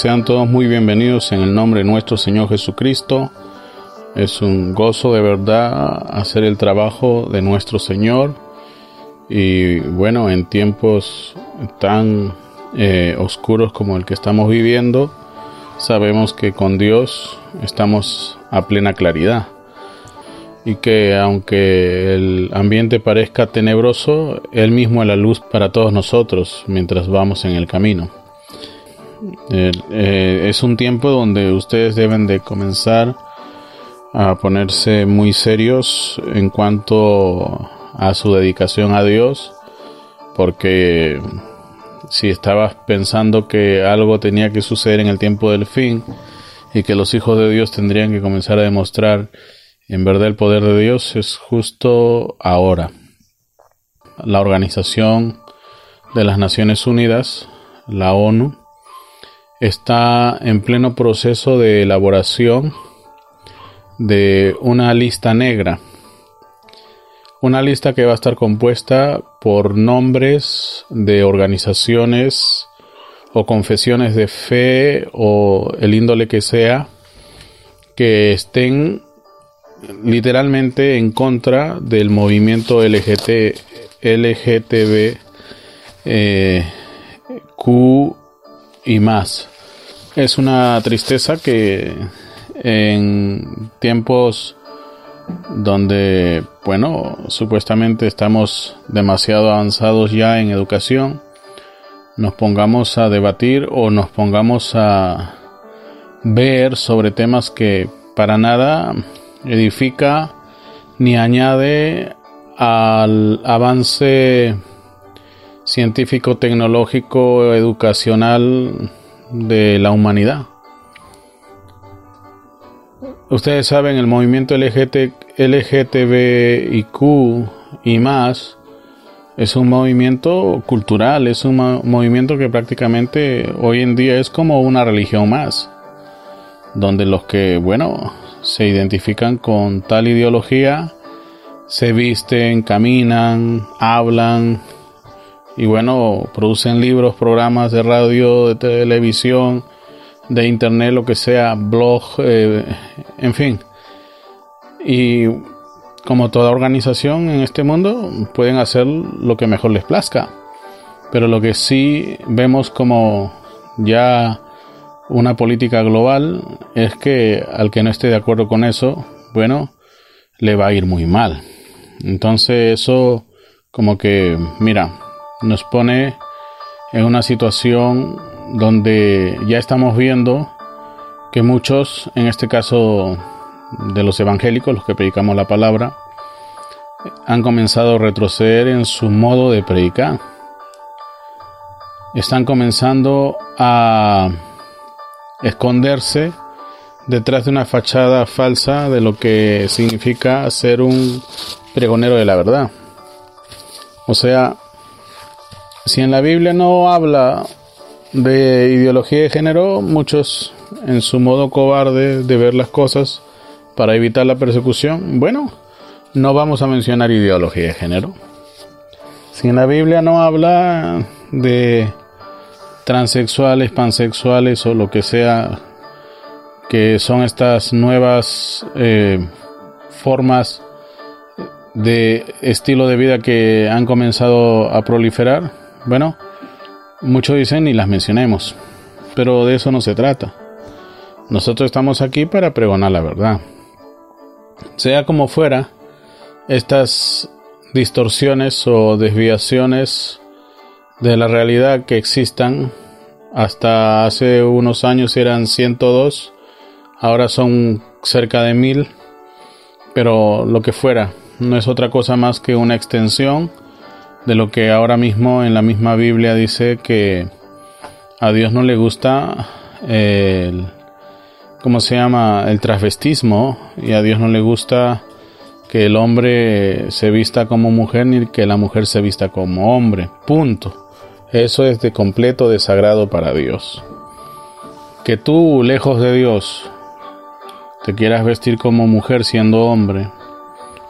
Sean todos muy bienvenidos en el nombre de nuestro Señor Jesucristo. Es un gozo de verdad hacer el trabajo de nuestro Señor. Y bueno, en tiempos tan eh, oscuros como el que estamos viviendo, sabemos que con Dios estamos a plena claridad. Y que aunque el ambiente parezca tenebroso, Él mismo es la luz para todos nosotros mientras vamos en el camino. Eh, es un tiempo donde ustedes deben de comenzar a ponerse muy serios en cuanto a su dedicación a Dios, porque si estabas pensando que algo tenía que suceder en el tiempo del fin y que los hijos de Dios tendrían que comenzar a demostrar en verdad el poder de Dios, es justo ahora. La Organización de las Naciones Unidas, la ONU, está en pleno proceso de elaboración de una lista negra. Una lista que va a estar compuesta por nombres de organizaciones o confesiones de fe o el índole que sea que estén literalmente en contra del movimiento LGT, eh, y más. Es una tristeza que en tiempos donde, bueno, supuestamente estamos demasiado avanzados ya en educación, nos pongamos a debatir o nos pongamos a ver sobre temas que para nada edifica ni añade al avance científico, tecnológico, educacional de la humanidad. Ustedes saben, el movimiento LGT, LGTBIQ y más es un movimiento cultural, es un movimiento que prácticamente hoy en día es como una religión más, donde los que, bueno, se identifican con tal ideología, se visten, caminan, hablan, y bueno, producen libros, programas de radio, de televisión, de internet, lo que sea, blog, eh, en fin. Y como toda organización en este mundo, pueden hacer lo que mejor les plazca. Pero lo que sí vemos como ya una política global es que al que no esté de acuerdo con eso, bueno, le va a ir muy mal. Entonces eso como que, mira, nos pone en una situación donde ya estamos viendo que muchos, en este caso de los evangélicos, los que predicamos la palabra, han comenzado a retroceder en su modo de predicar. Están comenzando a esconderse detrás de una fachada falsa de lo que significa ser un pregonero de la verdad. O sea, si en la Biblia no habla de ideología de género, muchos en su modo cobarde de ver las cosas para evitar la persecución, bueno, no vamos a mencionar ideología de género. Si en la Biblia no habla de transexuales, pansexuales o lo que sea, que son estas nuevas eh, formas de estilo de vida que han comenzado a proliferar, bueno, muchos dicen y las mencionemos, pero de eso no se trata. Nosotros estamos aquí para pregonar la verdad. Sea como fuera, estas distorsiones o desviaciones de la realidad que existan, hasta hace unos años eran 102, ahora son cerca de mil, pero lo que fuera, no es otra cosa más que una extensión de lo que ahora mismo en la misma Biblia dice que a Dios no le gusta el, ¿cómo se llama? El transvestismo y a Dios no le gusta que el hombre se vista como mujer ni que la mujer se vista como hombre. Punto. Eso es de completo desagrado para Dios. Que tú, lejos de Dios, te quieras vestir como mujer siendo hombre,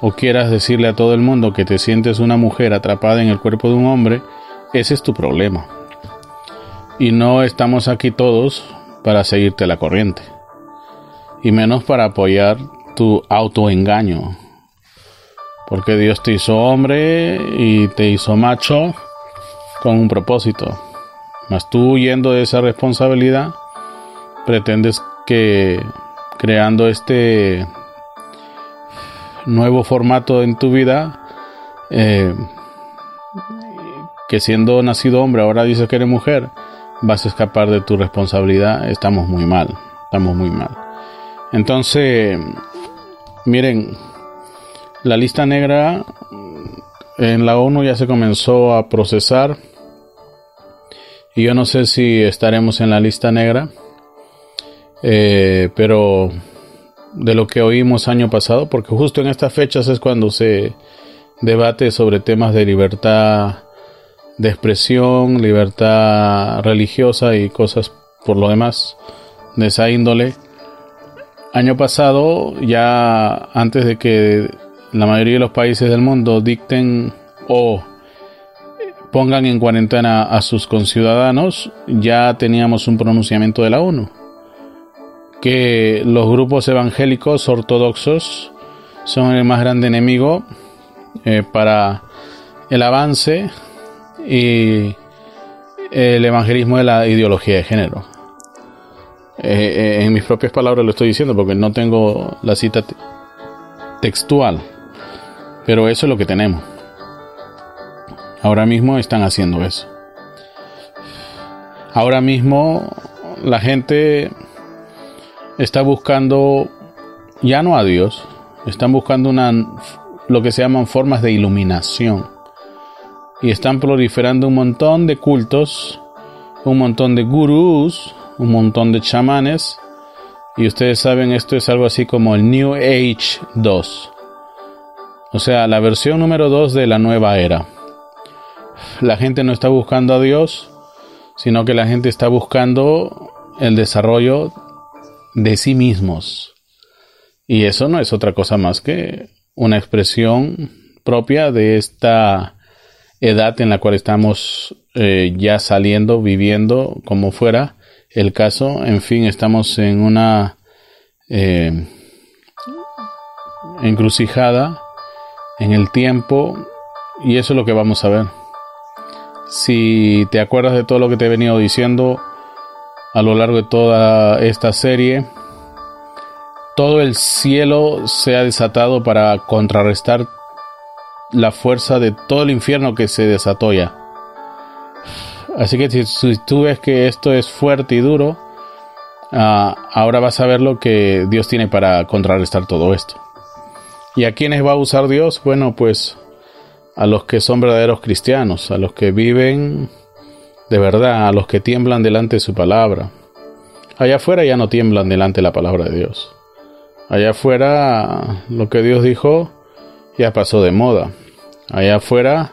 o quieras decirle a todo el mundo que te sientes una mujer atrapada en el cuerpo de un hombre, ese es tu problema. Y no estamos aquí todos para seguirte la corriente. Y menos para apoyar tu autoengaño. Porque Dios te hizo hombre y te hizo macho con un propósito. Mas tú huyendo de esa responsabilidad, pretendes que creando este nuevo formato en tu vida, eh, que siendo nacido hombre ahora dices que eres mujer, vas a escapar de tu responsabilidad, estamos muy mal, estamos muy mal. Entonces, miren, la lista negra en la ONU ya se comenzó a procesar y yo no sé si estaremos en la lista negra, eh, pero de lo que oímos año pasado, porque justo en estas fechas es cuando se debate sobre temas de libertad de expresión, libertad religiosa y cosas por lo demás de esa índole. Año pasado, ya antes de que la mayoría de los países del mundo dicten o pongan en cuarentena a sus conciudadanos, ya teníamos un pronunciamiento de la ONU, que los grupos evangélicos ortodoxos son el más grande enemigo eh, para el avance y el evangelismo de la ideología de género. Eh, eh, en mis propias palabras lo estoy diciendo porque no tengo la cita textual, pero eso es lo que tenemos. Ahora mismo están haciendo eso. Ahora mismo la gente está buscando ya no a Dios, están buscando una lo que se llaman formas de iluminación y están proliferando un montón de cultos, un montón de gurús, un montón de chamanes. Y ustedes saben, esto es algo así como el New Age 2. O sea, la versión número 2 de la nueva era. La gente no está buscando a Dios, sino que la gente está buscando el desarrollo de sí mismos. Y eso no es otra cosa más que una expresión propia de esta edad en la cual estamos eh, ya saliendo, viviendo, como fuera el caso. En fin, estamos en una eh, encrucijada en el tiempo y eso es lo que vamos a ver. Si te acuerdas de todo lo que te he venido diciendo a lo largo de toda esta serie, todo el cielo se ha desatado para contrarrestar la fuerza de todo el infierno que se desató ya. Así que si, tú ves que esto es fuerte y duro, ah, ahora vas a ver lo que Dios tiene para contrarrestar todo esto. ¿Y a quiénes va a usar Dios? Bueno, pues a los que son verdaderos cristianos, a los que viven de verdad, a los que tiemblan delante de su palabra. Allá afuera ya no tiemblan delante de la palabra de Dios. Allá afuera lo que Dios dijo ya pasó de moda. Allá afuera,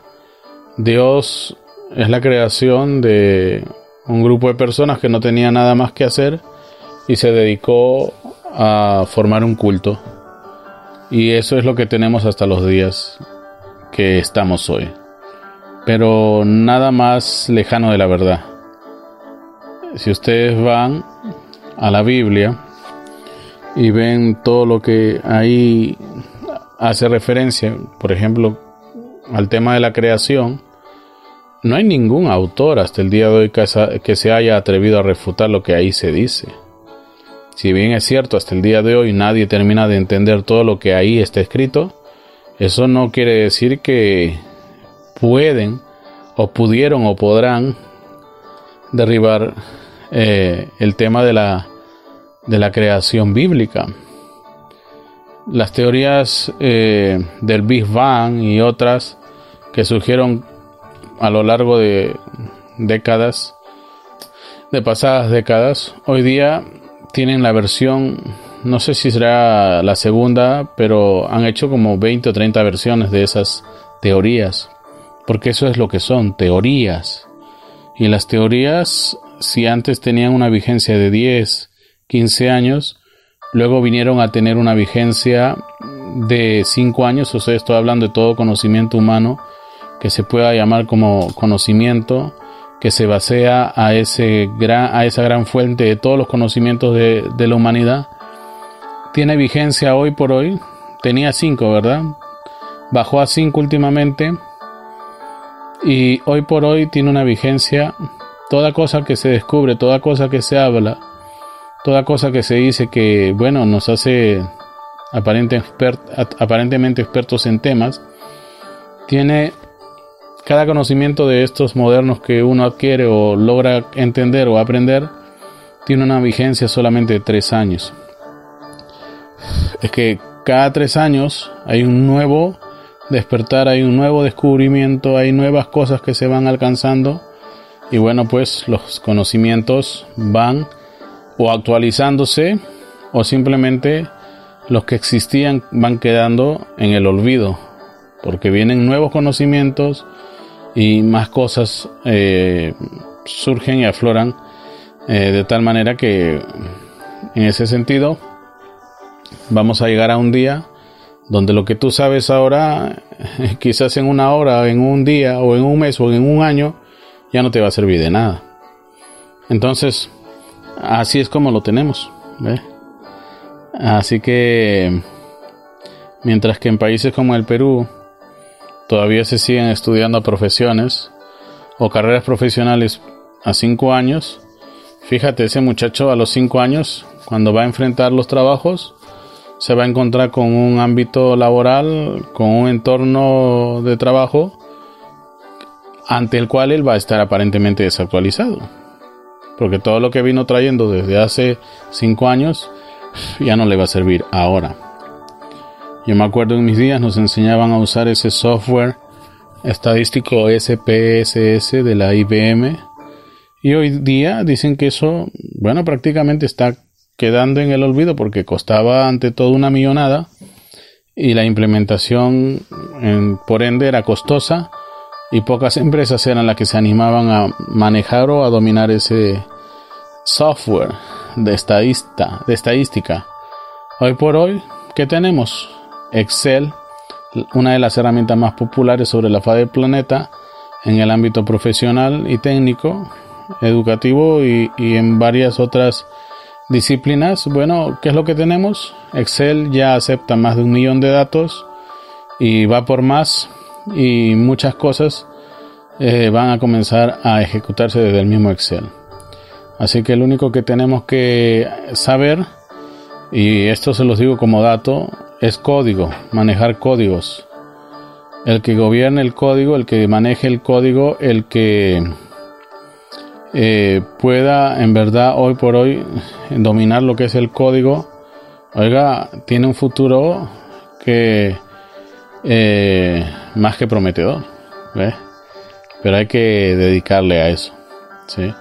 Dios es la creación de un grupo de personas que no tenía nada más que hacer y se dedicó a formar un culto. Y eso es lo que tenemos hasta los días que estamos hoy. Pero nada más lejano de la verdad. Si ustedes van a la Biblia y ven todo lo que ahí hace referencia, por ejemplo, al tema de la creación, no hay ningún autor hasta el día de hoy que se haya atrevido a refutar lo que ahí se dice. Si bien es cierto, hasta el día de hoy nadie termina de entender todo lo que ahí está escrito, eso no quiere decir que pueden o pudieron o podrán derribar eh, el tema de la, de la creación bíblica. Las teorías eh, del Big Bang y otras que surgieron a lo largo de décadas, de pasadas décadas, hoy día tienen la versión, no sé si será la segunda, pero han hecho como 20 o 30 versiones de esas teorías, porque eso es lo que son, teorías. Y las teorías, si antes tenían una vigencia de 10, 15 años, Luego vinieron a tener una vigencia de cinco años, o sea, estoy hablando de todo conocimiento humano que se pueda llamar como conocimiento que se basea a, ese gran, a esa gran fuente de todos los conocimientos de, de la humanidad, tiene vigencia hoy por hoy. Tenía cinco, ¿verdad? Bajó a cinco últimamente y hoy por hoy tiene una vigencia. Toda cosa que se descubre, toda cosa que se habla, toda cosa que se dice que, bueno, nos hace aparentemente expertos en temas, tiene cada conocimiento de estos modernos que uno adquiere o logra entender o aprender, tiene una vigencia solamente de tres años. Es que cada tres años hay un nuevo despertar, hay un nuevo descubrimiento, hay nuevas cosas que se van alcanzando. Y bueno, pues los conocimientos van o actualizándose o simplemente los que existían van quedando en el olvido porque vienen nuevos conocimientos y más cosas eh, surgen y afloran eh, de tal manera que en ese sentido vamos a llegar a un día donde lo que tú sabes ahora, quizás en una hora, en un día, o en un mes, o en un año, ya no te va a servir de nada. Entonces, así es como lo tenemos. Así que, mientras que en países como el Perú todavía se siguen estudiando profesiones o carreras profesionales a cinco años, fíjate, ese muchacho a los cinco años, cuando va a enfrentar los trabajos, se va a encontrar con un ámbito laboral, con un entorno de trabajo ante el cual él va a estar aparentemente desactualizado. Porque todo lo que vino trayendo desde hace cinco años ya no le va a servir ahora. Yo me acuerdo en mis días nos enseñaban a usar ese software estadístico SPSS de la IBM y hoy día dicen que eso, bueno, prácticamente está quedando en el olvido porque costaba ante todo una millonada y la implementación por ende era costosa y pocas empresas eran las que se animaban a manejar o a dominar ese software de, estadista, de estadística. Hoy por hoy, ¿qué tenemos? Excel, una de las herramientas más populares sobre la faz del planeta en el ámbito profesional y técnico, educativo y, y en varias otras Disciplinas, bueno, ¿qué es lo que tenemos? Excel ya acepta más de un millón de datos y va por más y muchas cosas eh, van a comenzar a ejecutarse desde el mismo Excel. Así que lo único que tenemos que saber, y esto se los digo como dato, es código, manejar códigos. El que gobierne el código, el que maneje el código, el que eh, pueda en verdad hoy por hoy dominar lo que es el código, oiga, tiene un futuro que eh, más que prometedor, pero hay que dedicarle a eso, ¿sí?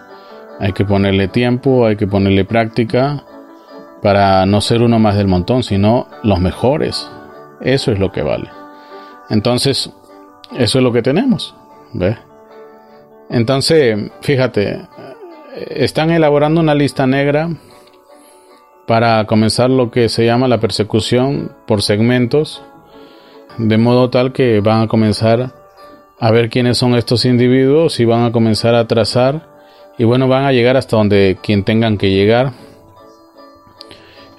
hay que ponerle tiempo, hay que ponerle práctica para no ser uno más del montón, sino los mejores. Eso es lo que vale. Entonces, eso es lo que tenemos. ¿Ves? Entonces, fíjate, están elaborando una lista negra para comenzar lo que se llama la persecución por segmentos, de modo tal que van a comenzar a ver quiénes son estos individuos y van a comenzar a trazar y bueno, van a llegar hasta donde quien tengan que llegar.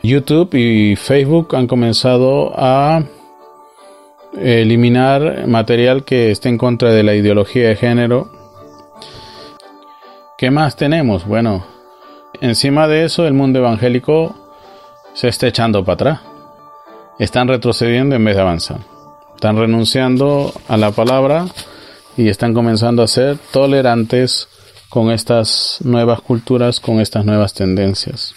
YouTube y Facebook han comenzado a eliminar material que esté en contra de la ideología de género ¿Qué más tenemos? Bueno, encima de eso el mundo evangélico se está echando para atrás. Están retrocediendo en vez de avanzar. Están renunciando a la palabra y están comenzando a ser tolerantes con estas nuevas culturas, con estas nuevas tendencias.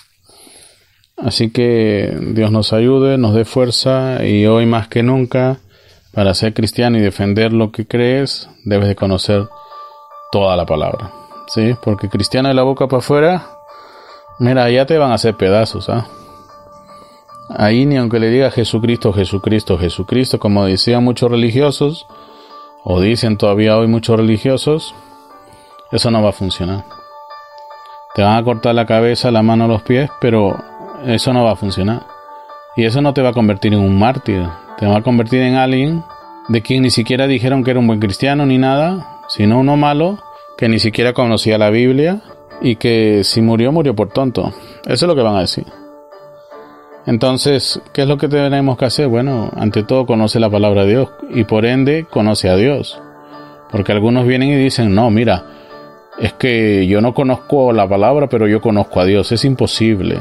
Así que Dios nos ayude, nos dé fuerza y hoy más que nunca, para ser cristiano y defender lo que crees, debes de conocer toda la palabra. Sí, porque cristiano de la boca para afuera, mira, ya te van a hacer pedazos, ¿ah? Ahí ni aunque le diga Jesucristo, Jesucristo, Jesucristo, como decían muchos religiosos, o dicen todavía hoy muchos religiosos, eso no va a funcionar. Te van a cortar la cabeza, la mano, los pies, pero eso no va a funcionar. Y eso no te va a convertir en un mártir, te va a convertir en alguien de quien ni siquiera dijeron que era un buen cristiano ni nada, sino uno malo que ni siquiera conocía la Biblia y que si murió, murió por tonto. Eso es lo que van a decir. Entonces, ¿qué es lo que tenemos que hacer? Bueno, ante todo conoce la palabra de Dios y por ende conoce a Dios. Porque algunos vienen y dicen, no, mira, es que yo no conozco la palabra, pero yo conozco a Dios. Es imposible.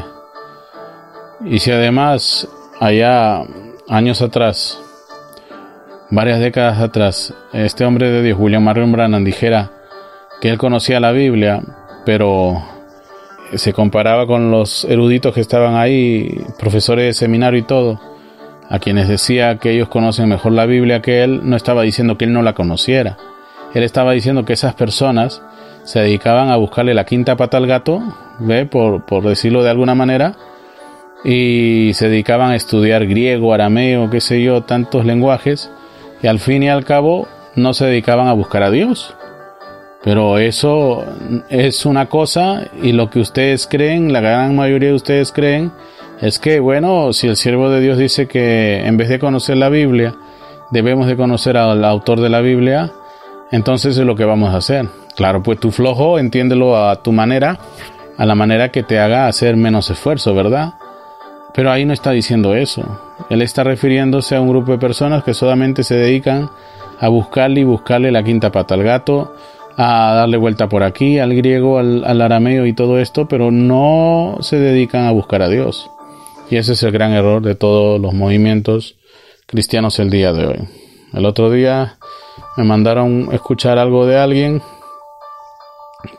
Y si además, allá años atrás, varias décadas atrás, este hombre de Dios, William Marion Brannan, dijera que él conocía la Biblia, pero se comparaba con los eruditos que estaban ahí, profesores de seminario y todo, a quienes decía que ellos conocen mejor la Biblia que él, no estaba diciendo que él no la conociera. Él estaba diciendo que esas personas se dedicaban a buscarle la quinta pata al gato, ¿ve? Por, por decirlo de alguna manera, y se dedicaban a estudiar griego, arameo, qué sé yo, tantos lenguajes, y al fin y al cabo no se dedicaban a buscar a Dios. Pero eso es una cosa y lo que ustedes creen, la gran mayoría de ustedes creen, es que, bueno, si el siervo de Dios dice que en vez de conocer la Biblia, debemos de conocer al autor de la Biblia, entonces es lo que vamos a hacer. Claro, pues tu flojo, entiéndelo a tu manera, a la manera que te haga hacer menos esfuerzo, ¿verdad? Pero ahí no está diciendo eso. Él está refiriéndose a un grupo de personas que solamente se dedican a buscarle y buscarle la quinta pata al gato, a darle vuelta por aquí, al griego, al, arameo y todo esto, pero no se dedican a buscar a Dios. Y ese es el gran error de todos los movimientos cristianos el día de hoy. El otro día me mandaron escuchar algo de alguien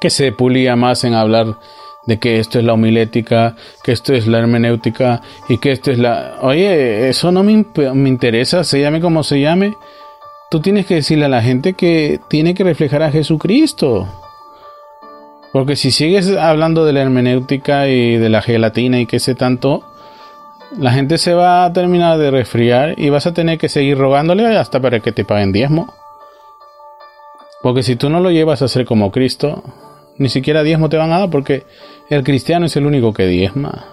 que se pulía más en hablar de que esto es la homilética, que esto es la hermenéutica y que esto es la... Oye, eso no me, me interesa, se llame como se llame. Tú tienes que decirle a la gente que tiene que reflejar a Jesucristo. Porque si sigues hablando de la hermenéutica y de la gelatina y qué sé tanto, la gente se va a terminar de resfriar y vas a tener que seguir rogándole hasta para que te paguen diezmo. Porque si tú no lo llevas a ser como Cristo, ni siquiera diezmo te van a dar porque el cristiano es el único que diezma.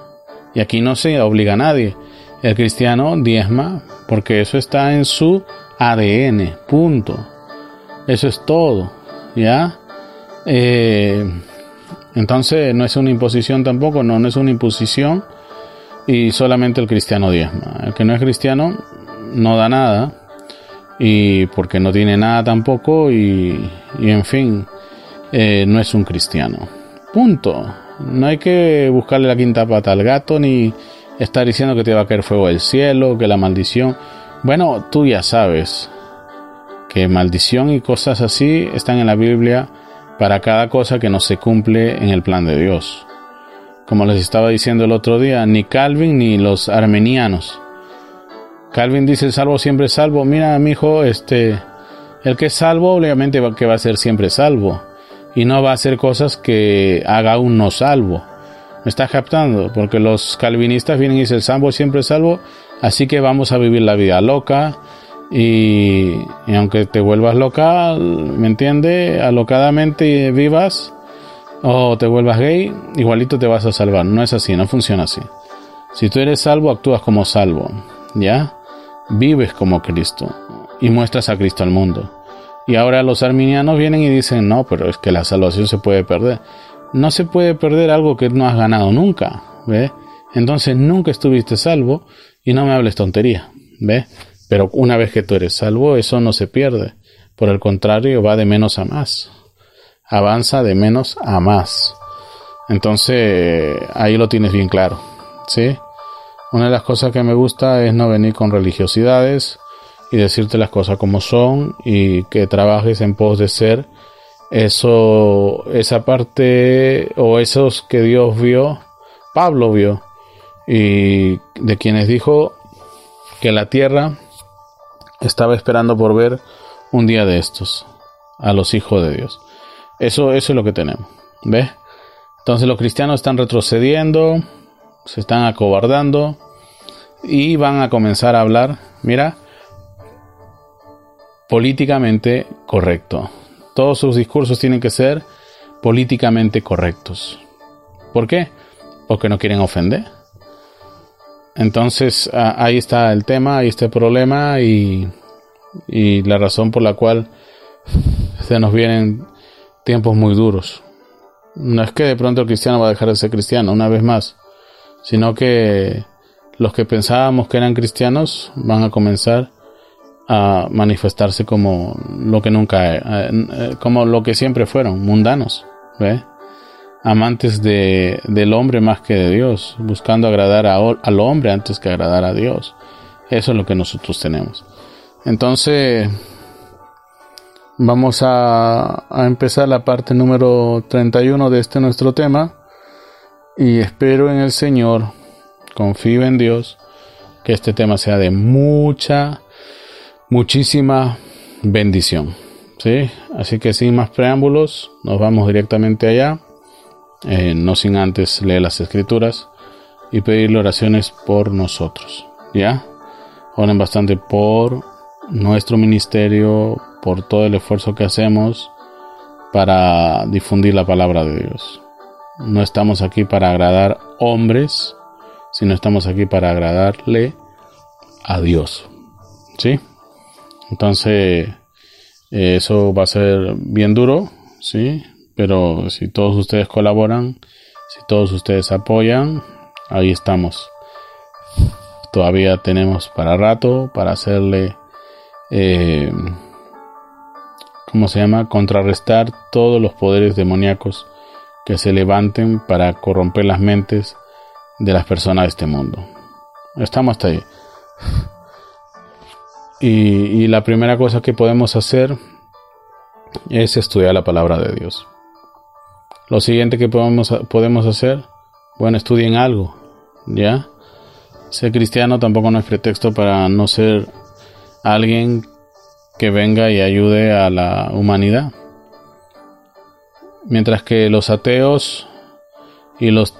Y aquí no se obliga a nadie. El cristiano diezma porque eso está en su ADN, punto. Eso es todo, ¿ya? Eh, entonces no es una imposición tampoco, no, no es una imposición y solamente el cristiano diezma. El que no es cristiano no da nada y porque no tiene nada tampoco y, en fin, eh, no es un cristiano. Punto. No hay que buscarle la quinta pata al gato ni estar diciendo que te va a caer fuego del cielo, que la maldición. Bueno, tú ya sabes que maldición y cosas así están en la Biblia para cada cosa que no se cumple en el plan de Dios. Como les estaba diciendo el otro día, ni Calvin ni los armenianos Calvin dice salvo siempre salvo. Mira, mi hijo, este, el que es salvo, obviamente que va a ser siempre salvo. Y no va a hacer cosas que haga un no salvo. Me está captando, porque los calvinistas vienen y dicen salvo siempre salvo, así que vamos a vivir la vida loca. Y, y aunque te vuelvas loca, ¿me entiende? Alocadamente vivas o te vuelvas gay, igualito te vas a salvar. No es así, no funciona así. Si tú eres salvo, actúas como salvo. ¿Ya? vives como Cristo y muestras a Cristo al mundo. Y ahora los arminianos vienen y dicen, no, pero es que la salvación se puede perder. No se puede perder algo que no has ganado nunca, ¿ve? Entonces nunca estuviste salvo y no me hables tontería, ¿ve? Pero una vez que tú eres salvo, eso no se pierde. Por el contrario, va de menos a más. Avanza de menos a más. Entonces, ahí lo tienes bien claro, ¿sí? Una de las cosas que me gusta es no venir con religiosidades y decirte las cosas como son y que trabajes en pos de ser eso, esa parte o esos que Dios vio, Pablo vio y de quienes dijo que la tierra estaba esperando por ver un día de estos a los hijos de Dios. Eso, eso es lo que tenemos. ¿Ves? Entonces los cristianos están retrocediendo, se están acobardando y van a comenzar a hablar, mira, políticamente correcto. Todos sus discursos tienen que ser políticamente correctos. ¿Por qué? Porque no quieren ofender. Entonces ahí está el tema, ahí está el problema y, y la razón por la cual se nos vienen tiempos muy duros. No es que de pronto el cristiano va a dejar de ser cristiano, una vez más, sino que los que pensábamos que eran cristianos van a comenzar a manifestarse como lo que nunca, eh, eh, como lo que siempre fueron, mundanos, ¿ve? Amantes de, del hombre más que de Dios, buscando agradar a, al hombre antes que agradar a Dios. Eso es lo que nosotros tenemos. Entonces, vamos a, a empezar la parte número 31 de este nuestro tema. Y espero en el Señor, confío en Dios, que este tema sea de mucha, muchísima bendición. ¿Sí? Así que sin más preámbulos, nos vamos directamente allá eh, no sin antes leer las escrituras y pedirle oraciones por nosotros. ¿Ya? Oren bastante por nuestro ministerio, por todo el esfuerzo que hacemos para difundir la palabra de Dios. No estamos aquí para agradar hombres, sino estamos aquí para agradarle a Dios. ¿Sí? Entonces, eso va a ser bien duro, ¿sí? Pero si todos ustedes colaboran, si todos ustedes apoyan, ahí estamos. Todavía tenemos para rato para hacerle, eh, ¿cómo se llama? Contrarrestar todos los poderes demoníacos que se levanten para corromper las mentes de las personas de este mundo. Estamos hasta ahí. Y, y la primera cosa que podemos hacer es estudiar la palabra de Dios. Lo siguiente que podemos, podemos hacer, bueno, estudien algo, ¿ya? Ser cristiano tampoco no es pretexto para no ser alguien que venga y ayude a la humanidad. Mientras que los ateos y los,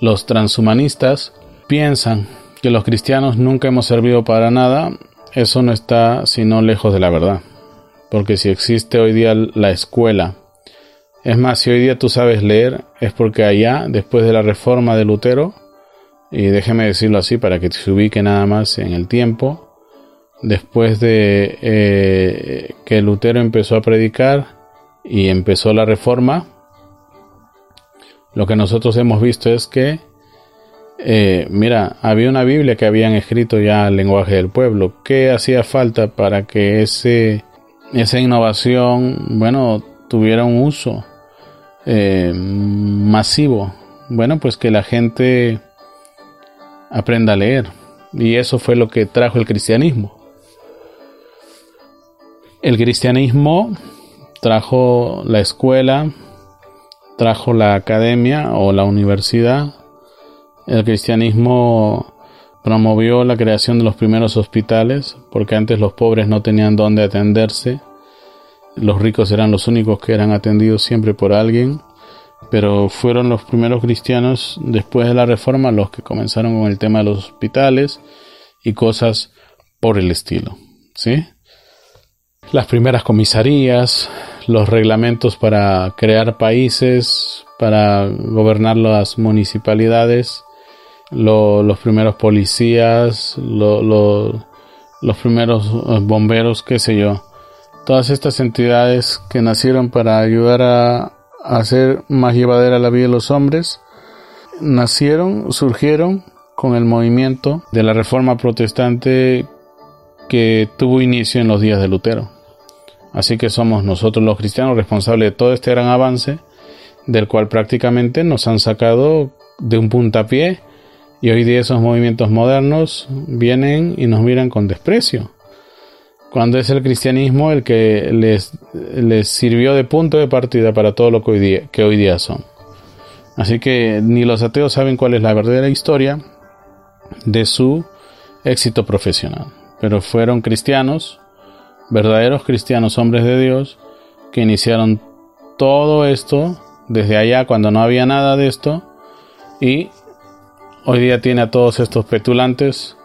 los transhumanistas piensan que los cristianos nunca hemos servido para nada, eso no está sino lejos de la verdad. Porque si existe hoy día la escuela es más, si hoy día tú sabes leer, es porque allá, después de la reforma de Lutero, y déjeme decirlo así para que se ubique nada más en el tiempo, después de eh, que Lutero empezó a predicar y empezó la reforma, lo que nosotros hemos visto es que, eh, mira, había una Biblia que habían escrito ya el lenguaje del pueblo. ¿Qué hacía falta para que ese, esa innovación, bueno, tuviera un uso? Eh, masivo. Bueno, pues que la gente aprenda a leer. Y eso fue lo que trajo el cristianismo. El cristianismo trajo la escuela, trajo la academia o la universidad. El cristianismo promovió la creación de los primeros hospitales, porque antes los pobres no tenían dónde atenderse los ricos eran los únicos que eran atendidos siempre por alguien, pero fueron los primeros cristianos después de la reforma los que comenzaron con el tema de los hospitales y cosas por el estilo, ¿sí? Las primeras comisarías, los reglamentos para crear países, para gobernar las municipalidades, los primeros policías, los primeros bomberos, qué sé yo todas estas entidades que nacieron para ayudar a, hacer más llevadera la vida de los hombres, nacieron, surgieron con el movimiento de la reforma protestante que tuvo inicio en los días de Lutero. Así que somos nosotros los cristianos responsables de todo este gran avance, del cual prácticamente nos han sacado de un puntapié y hoy día esos movimientos modernos vienen y nos miran con desprecio cuando es el cristianismo el que les, les sirvió de punto de partida para todo lo que hoy, día, que hoy día son. Así que ni los ateos saben cuál es la verdadera historia de su éxito profesional. Pero fueron cristianos, verdaderos cristianos, hombres de Dios, que iniciaron todo esto desde allá cuando no había nada de esto y hoy día tiene a todos estos petulantes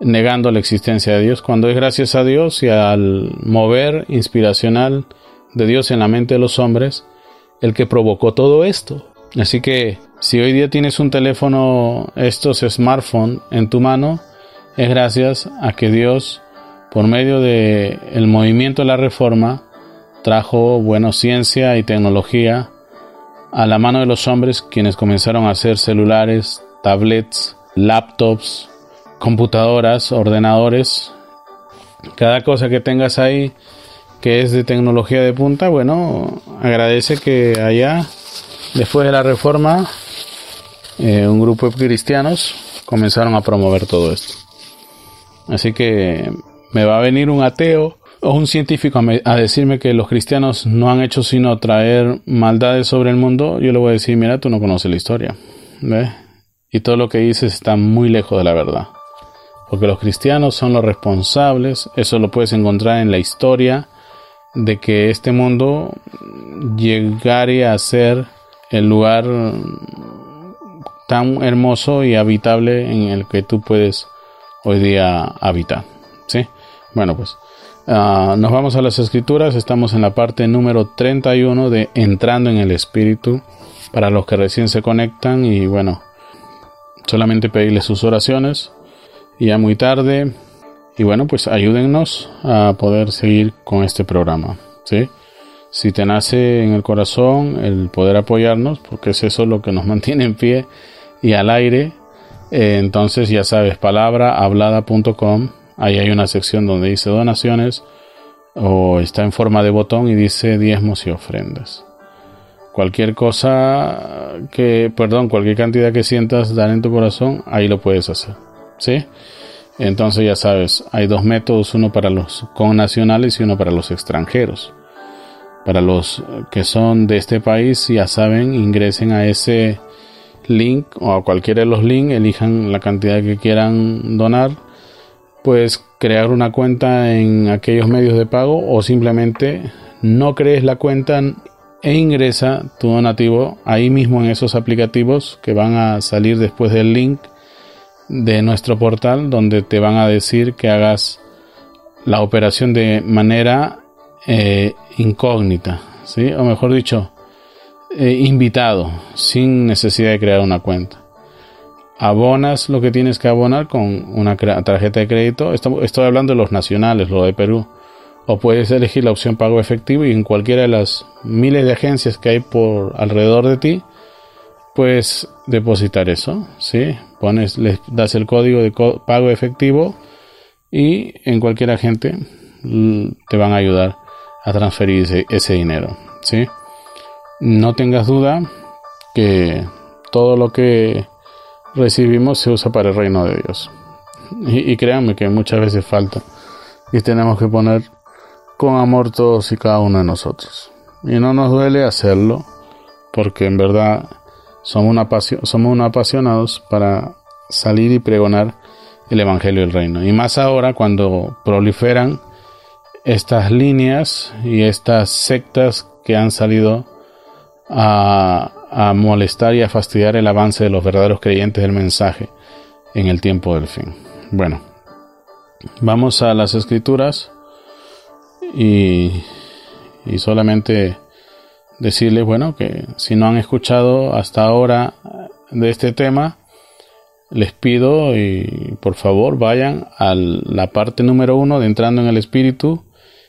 negando la existencia de Dios, cuando es gracias a Dios y al mover inspiracional de Dios en la mente de los hombres el que provocó todo esto. Así que si hoy día tienes un teléfono, estos smartphones en tu mano, es gracias a que Dios, por medio de el movimiento de la reforma, trajo, bueno, ciencia y tecnología a la mano de los hombres quienes comenzaron a hacer celulares, tablets, laptops, computadoras, ordenadores. Cada cosa que tengas ahí que es de tecnología de punta, bueno, agradece que allá, después de la reforma, eh, un grupo de cristianos comenzaron a promover todo esto. Así que me va a venir un ateo o un científico a, decirme que los cristianos no han hecho sino traer maldades sobre el mundo, yo le voy a decir, mira, tú no conoces la historia. Y todo lo que dices está muy lejos de la verdad. Porque los cristianos son los responsables, eso lo puedes encontrar en la historia, de que este mundo llegare a ser el lugar tan hermoso y habitable en el que tú puedes hoy día habitar. ¿sí? Bueno, pues ah, nos vamos a las escrituras. Estamos en la parte número 31 de Entrando en el Espíritu. Para los que recién se conectan y bueno, solamente pedirles sus oraciones. Ya muy tarde. Y bueno, pues ayúdennos a poder seguir con este programa. ¿sí? Si te nace en el corazón el poder apoyarnos, porque es eso lo que nos mantiene en pie y al aire, eh, entonces ya sabes, palabrahablada.com, ahí hay una sección donde dice donaciones o está en forma de botón y dice diezmos y ofrendas. Cualquier cosa que, perdón, cualquier cantidad que sientas dar en tu corazón, ahí lo puedes hacer. Entonces ya sabes, hay dos métodos, uno para los connacionales y uno para los extranjeros. Para los que son de este país, ya saben, ingresen a ese link o a cualquiera de los links, elijan la cantidad que quieran donar, pues crear una cuenta en aquellos medios de pago o simplemente no crees la cuenta e ingresa tu donativo ahí mismo en esos aplicativos que van a salir después del link de nuestro portal donde te van a decir que hagas la operación de manera eh, incógnita, ¿sí? o mejor dicho, eh, invitado, sin necesidad de crear una cuenta. Abonas lo que tienes que abonar con una tarjeta de crédito. Estoy hablando de los nacionales, lo de Perú. O puedes elegir la opción pago efectivo y en cualquiera de las miles de agencias que hay por alrededor de ti, puedes depositar eso. ¿sí? Les das el código de pago efectivo y en cualquier agente te van a ayudar a transferir ese, dinero. ¿sí? no tengas duda que todo lo que recibimos se usa para el reino de Dios. Y, créanme que muchas veces falta. Y tenemos que poner con amor todos y cada uno de nosotros. Y no nos duele hacerlo, porque en verdad somos, somos unos apasionados para salir y pregonar el Evangelio del Reino. Y más ahora cuando proliferan estas líneas y estas sectas que han salido a, molestar y a fastidiar el avance de los verdaderos creyentes del mensaje en el tiempo del fin. Bueno, vamos a las escrituras y, y solamente decirles, bueno, que si no han escuchado hasta ahora de este tema, les pido y por favor vayan a la parte número uno de entrando en el espíritu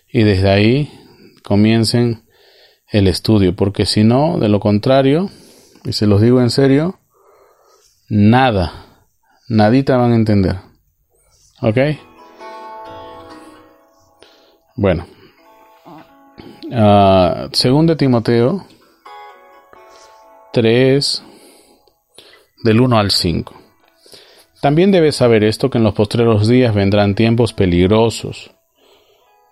y desde ahí comiencen el estudio, porque si no, de lo contrario, y se los digo en serio, nada, nadita van a entender. ¿Ok? Bueno. Uh, según de Timoteo 3, del 1 al 5. También debes saber esto que en los postreros días vendrán tiempos peligrosos.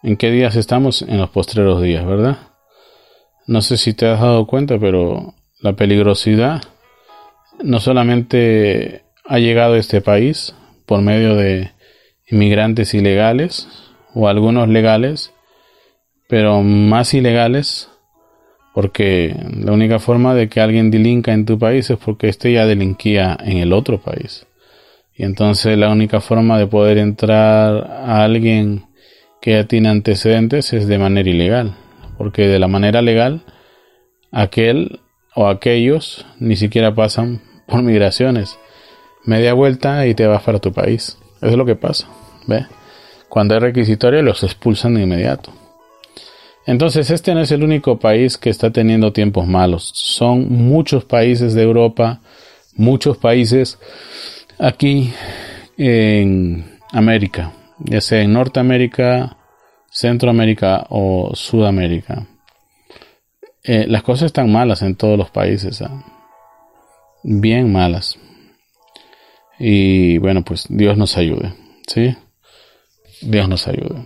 ¿En qué días estamos? En los postreros días, ¿verdad? No sé si te has dado cuenta, pero la peligrosidad no solamente ha llegado a este país por medio de inmigrantes ilegales o algunos legales, pero más ilegales porque la única forma de que alguien delinca en tu país es porque éste ya delinquía en el otro país. Y entonces la única forma de poder entrar a alguien que ya tiene antecedentes es de manera ilegal porque de la manera legal aquel o aquellos ni siquiera pasan por migraciones. Media vuelta y te vas para tu país. Eso es lo que pasa. ¿Ve? Cuando hay requisitorio los expulsan de inmediato. Entonces este no es el único país que está teniendo tiempos malos. Son muchos países de Europa, muchos países aquí en América, ya sea en Norteamérica, Centroamérica o Sudamérica. Eh, las cosas están malas en todos los países, ¿ah? bien malas. Y bueno, pues Dios nos ayude, ¿sí? Dios nos ayude.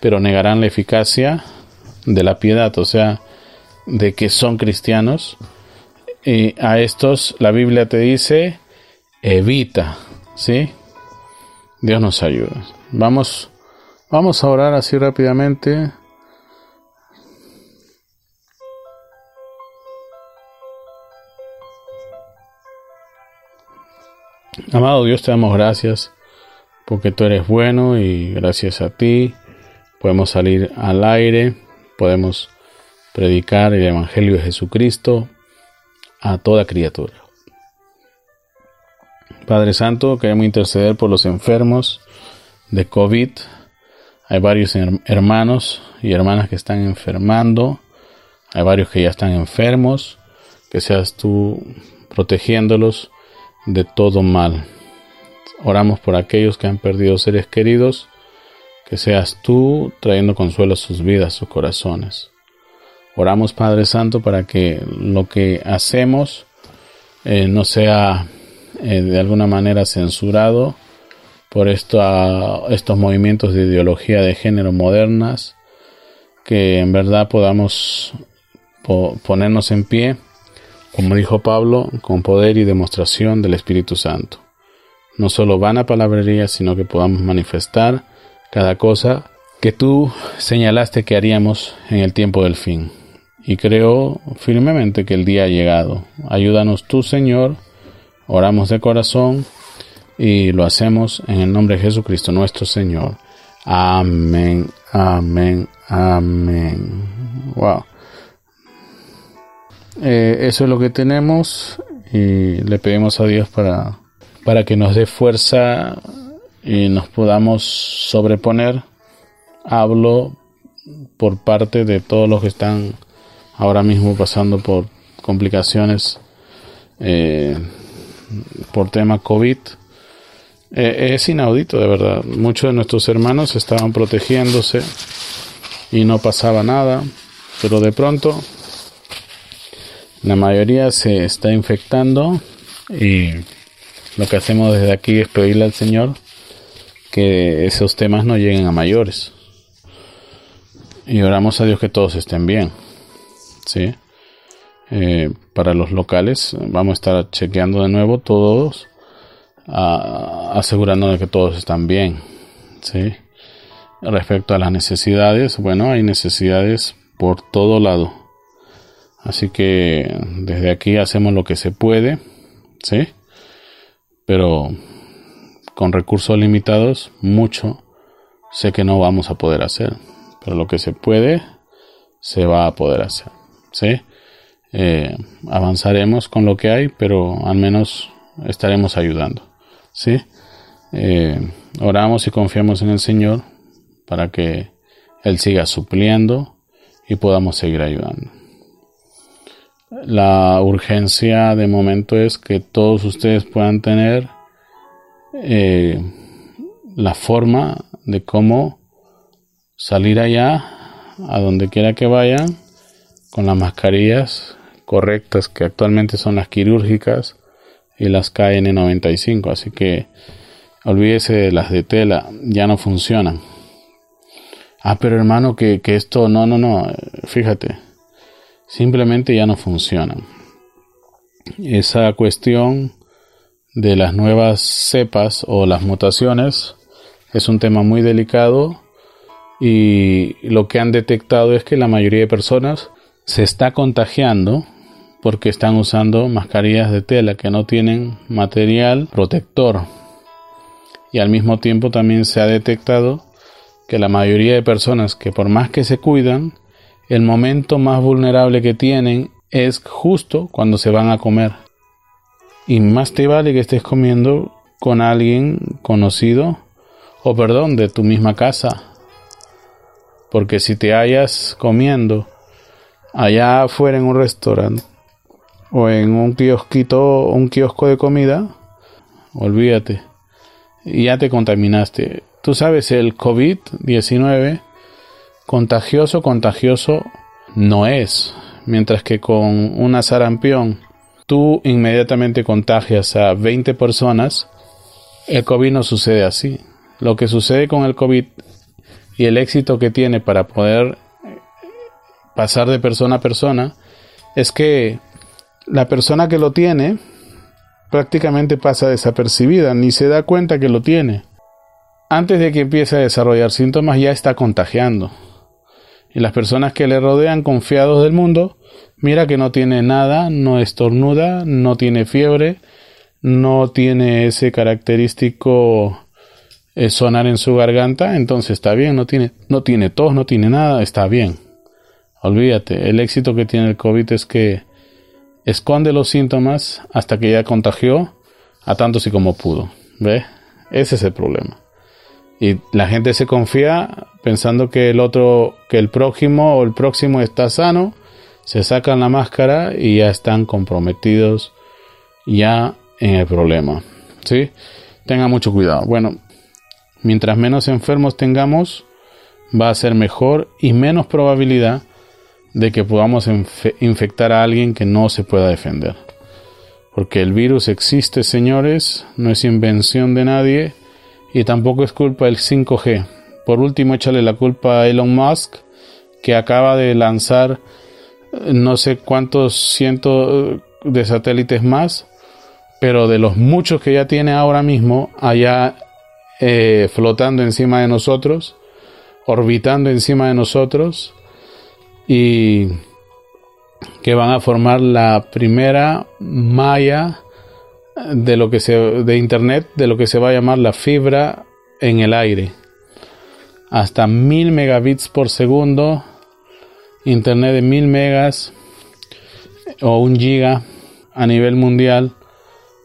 pero negarán la eficacia de la piedad, o sea, de que son cristianos. Y a estos la Biblia te dice, evita, ¿sí? Dios nos ayuda. Vamos, vamos a orar así rápidamente. Amado Dios, te damos gracias porque tú eres bueno y gracias a ti podemos salir al aire, podemos predicar el Evangelio de Jesucristo a toda criatura. Padre Santo, queremos interceder por los enfermos de COVID. Hay varios hermanos y hermanas que están enfermando. Hay varios que ya están enfermos. Que seas tú protegiéndolos de todo mal. Oramos por aquellos que han perdido seres queridos, que seas tú trayendo consuelo a sus vidas, sus corazones. Oramos Padre Santo para que lo que hacemos eh, no sea eh, de alguna manera censurado por esto, estos movimientos de ideología de género modernas, que en verdad podamos ponernos en pie como dijo Pablo, con poder y demostración del Espíritu Santo. No solo vana palabrería, sino que podamos manifestar cada cosa que tú señalaste que haríamos en el tiempo del fin. Y creo firmemente que el día ha llegado. Ayúdanos tú, Señor. Oramos de corazón y lo hacemos en el nombre de Jesucristo nuestro Señor. Amén, amén, amén. Wow. Eh, eso es lo que tenemos y le pedimos a Dios para, para que nos dé fuerza y nos podamos sobreponer. Hablo por parte de todos los que están ahora mismo pasando por complicaciones eh, por tema COVID. Eh, es inaudito, de verdad. Muchos de nuestros hermanos estaban protegiéndose y no pasaba nada, pero de pronto la mayoría se está infectando y lo que hacemos desde aquí es pedirle al Señor que esos temas no lleguen a mayores. Y oramos a Dios que todos estén bien. ¿Sí? Eh, para los locales vamos a estar chequeando de nuevo todos, asegurándonos de que todos están bien. ¿Sí? Respecto a las necesidades, bueno, hay necesidades por todo lado. Así que desde aquí hacemos lo que se puede, ¿sí? Pero con recursos limitados, mucho sé que no vamos a poder hacer. Pero lo que se puede, se va a poder hacer, ¿sí? Eh, avanzaremos con lo que hay, pero al menos estaremos ayudando, ¿sí? Eh, oramos y confiamos en el Señor para que Él siga supliendo y podamos seguir ayudando. La urgencia de momento es que todos ustedes puedan tener eh, la forma de cómo salir allá, a donde quiera que vayan, con las mascarillas correctas que actualmente son las quirúrgicas y las KN95. Así que olvídese de las de tela, ya no funcionan. Ah, pero hermano, que, que esto, no, no, no, fíjate simplemente ya no funcionan. Esa cuestión de las nuevas cepas o las mutaciones es un tema muy delicado y lo que han detectado es que la mayoría de personas se está contagiando porque están usando mascarillas de tela que no tienen material protector. Y al mismo tiempo también se ha detectado que la mayoría de personas que por más que se cuidan, el momento más vulnerable que tienen es justo cuando se van a comer. Y más te vale que estés comiendo con alguien conocido o perdón, de tu misma casa. Porque si te hallas comiendo allá afuera en un restaurante o en un kiosquito, un kiosco de comida, olvídate. Ya te contaminaste. Tú sabes, el COVID-19 contagioso, contagioso no es. Mientras que con una sarampión tú inmediatamente contagias a 20 personas, el COVID no sucede así. Lo que sucede con el COVID y el éxito que tiene para poder pasar de persona a persona es que la persona que lo tiene prácticamente pasa desapercibida, ni se da cuenta que lo tiene. Antes de que empiece a desarrollar síntomas ya está contagiando. Y las personas que le rodean confiados del mundo, mira que no tiene nada, no estornuda, no tiene fiebre, no tiene ese característico eh, sonar en su garganta, entonces está bien, no tiene, no tiene tos, no tiene nada, está bien. Olvídate, el éxito que tiene el COVID es que esconde los síntomas hasta que ya contagió a tantos y como pudo. ¿Ve? Ese es el problema. Y la gente se confía pensando que el otro, que el próximo o el próximo está sano, se sacan la máscara y ya están comprometidos ya en el problema. ¿Sí? Tenga mucho cuidado. Bueno, mientras menos enfermos tengamos, va a ser mejor y menos probabilidad de que podamos infectar a alguien que no se pueda defender. Porque el virus existe, señores, no es invención de nadie y tampoco es culpa del 5G. Por último, échale la culpa a Elon Musk, que acaba de lanzar no sé cuántos cientos de satélites más pero de los muchos que ya tiene ahora mismo allá eh, flotando encima de nosotros, orbitando encima de nosotros y que van a formar la primera malla de lo que se de internet de lo que se va a llamar la fibra en el aire. Hasta mil megabits por segundo internet de mil megas o un giga a nivel mundial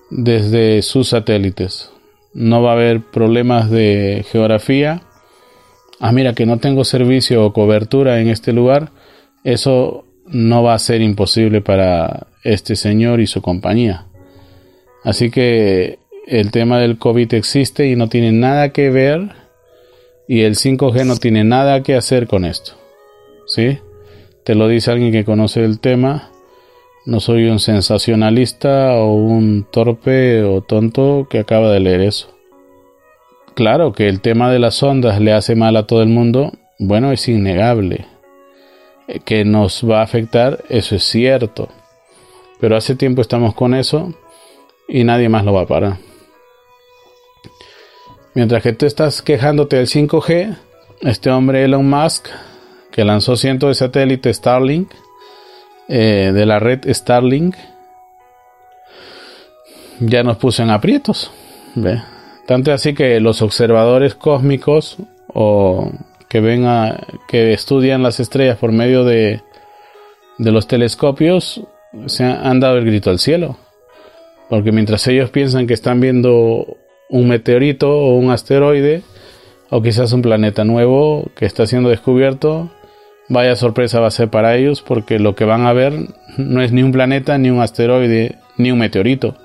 desde sus satélites. No va a haber problemas de geografía. Ah, mira que no tengo servicio o cobertura en este lugar. Eso no va a ser imposible para este señor y su compañía. Así que el tema del COVID existe y no tiene nada que ver y el 5G no tiene nada que hacer con esto. ¿Sí? Te lo dice alguien que conoce el tema no soy un sensacionalista o un torpe o tonto que acaba de leer eso. Claro que el tema de las ondas le hace mal a todo el mundo, bueno, es innegable. Eh, que nos va a afectar, eso es cierto. Pero hace tiempo estamos con eso y nadie más lo va a parar. Mientras que tú estás quejándote del 5G, este hombre Elon Musk, que lanzó cientos de satélites Starlink, eh, de la red Starlink ya nos puso en aprietos. ¿ve? Tanto así que los observadores cósmicos o que ven a, que estudian las estrellas por medio de, de los telescopios se han dado el grito al cielo. Porque mientras ellos piensan que están viendo un meteorito o un asteroide, o quizás un planeta nuevo que está siendo descubierto, Vaya sorpresa va a ser para ellos porque lo que van a ver no es ni un planeta, ni un asteroide, ni un meteorito.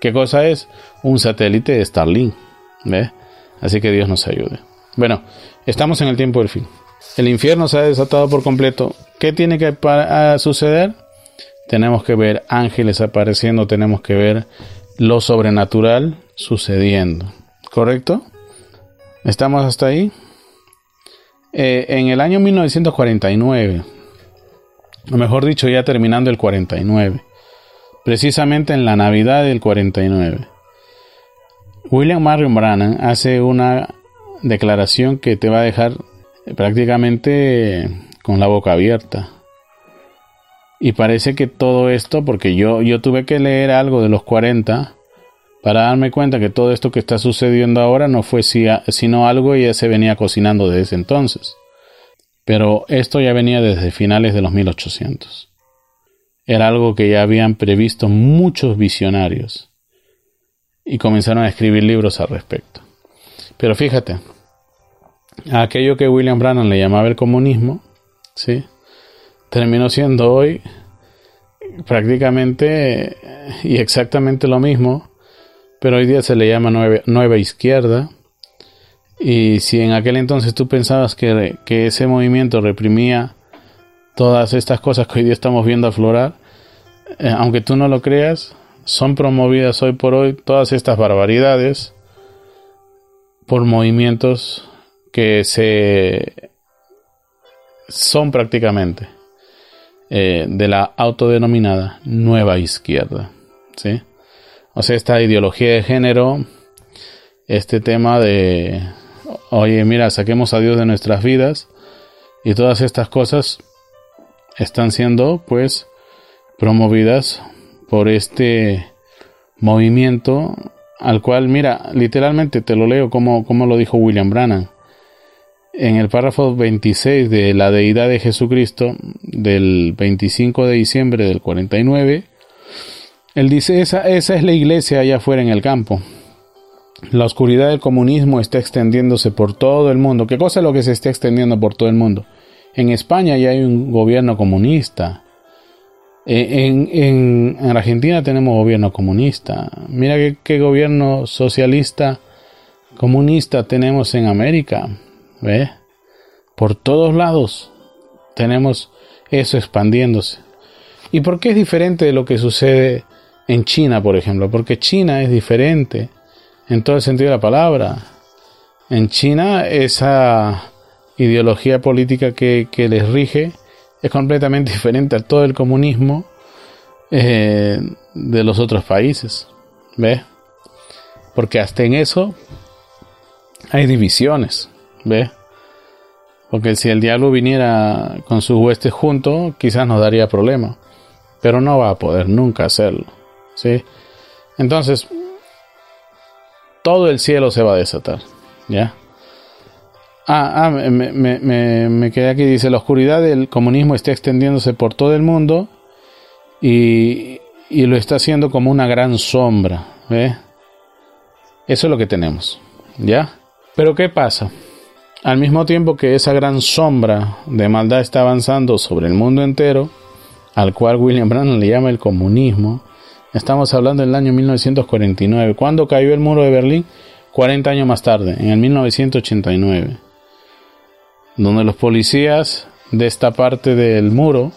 ¿Qué cosa es? Un satélite de Starlink. ¿Ve? Así que Dios nos ayude. Bueno, estamos en el tiempo del fin. El infierno se ha desatado por completo. ¿Qué tiene que suceder? Tenemos que ver ángeles apareciendo, tenemos que ver lo sobrenatural sucediendo. ¿Correcto? ¿Estamos hasta ahí? Eh, en el año 1949, o mejor dicho, ya terminando el 49, precisamente en la Navidad del 49, William Marion Brannan hace una declaración que te va a dejar prácticamente con la boca abierta. Y parece que todo esto, porque yo, yo tuve que leer algo de los 40 para darme cuenta que todo esto que está sucediendo ahora no fue sino algo que ya se venía cocinando desde entonces. Pero esto ya venía desde finales de los 1800. Era algo que ya habían previsto muchos visionarios y comenzaron a escribir libros al respecto. Pero fíjate, aquello que William Brannan le llamaba el comunismo, ¿sí? terminó siendo hoy prácticamente y exactamente lo mismo, pero hoy día se le llama nueva, izquierda. Y si en aquel entonces tú pensabas que, que, ese movimiento reprimía todas estas cosas que hoy día estamos viendo aflorar, eh, aunque tú no lo creas, son promovidas hoy por hoy todas estas barbaridades por movimientos que se son prácticamente eh, de la autodenominada nueva izquierda. ¿sí? O sea, esta ideología de género, este tema de, oye, mira, saquemos a Dios de nuestras vidas y todas estas cosas están siendo pues promovidas por este movimiento al cual, mira, literalmente te lo leo como, como lo dijo William Brannan en el párrafo 26 de la deidad de Jesucristo del 25 de diciembre del 49, él dice, esa, esa es la iglesia allá afuera en el campo. La oscuridad del comunismo está extendiéndose por todo el mundo. ¿Qué cosa es lo que se está extendiendo por todo el mundo? En España ya hay un gobierno comunista. E, en, en, en Argentina tenemos gobierno comunista. Mira qué, qué gobierno socialista comunista tenemos en América. ¿Ve? Por todos lados tenemos eso expandiéndose. ¿Y por qué es diferente de lo que sucede en China, por ejemplo? Porque China es diferente en todo el sentido de la palabra. En China esa ideología política que, les rige es completamente diferente a todo el comunismo eh, de los otros países. ¿Ve? Porque hasta en eso hay divisiones. ¿Ve? Porque si el diablo viniera con sus huestes juntos, quizás nos daría problema. Pero no va a poder nunca hacerlo. ¿Sí? Entonces, todo el cielo se va a desatar. ¿Ya? Ah, ah me, me, me, quedé aquí. Dice, la oscuridad del comunismo está extendiéndose por todo el mundo y, y lo está haciendo como una gran sombra. ¿Ve? Eso es lo que tenemos. ¿Ya? Pero ¿qué pasa? Al mismo tiempo que esa gran sombra de maldad está avanzando sobre el mundo entero, al cual William Brannan le llama el comunismo, estamos hablando del año 1949. ¿Cuándo cayó el muro de Berlín? 40 años más tarde, en el 1989, donde los policías de esta parte del muro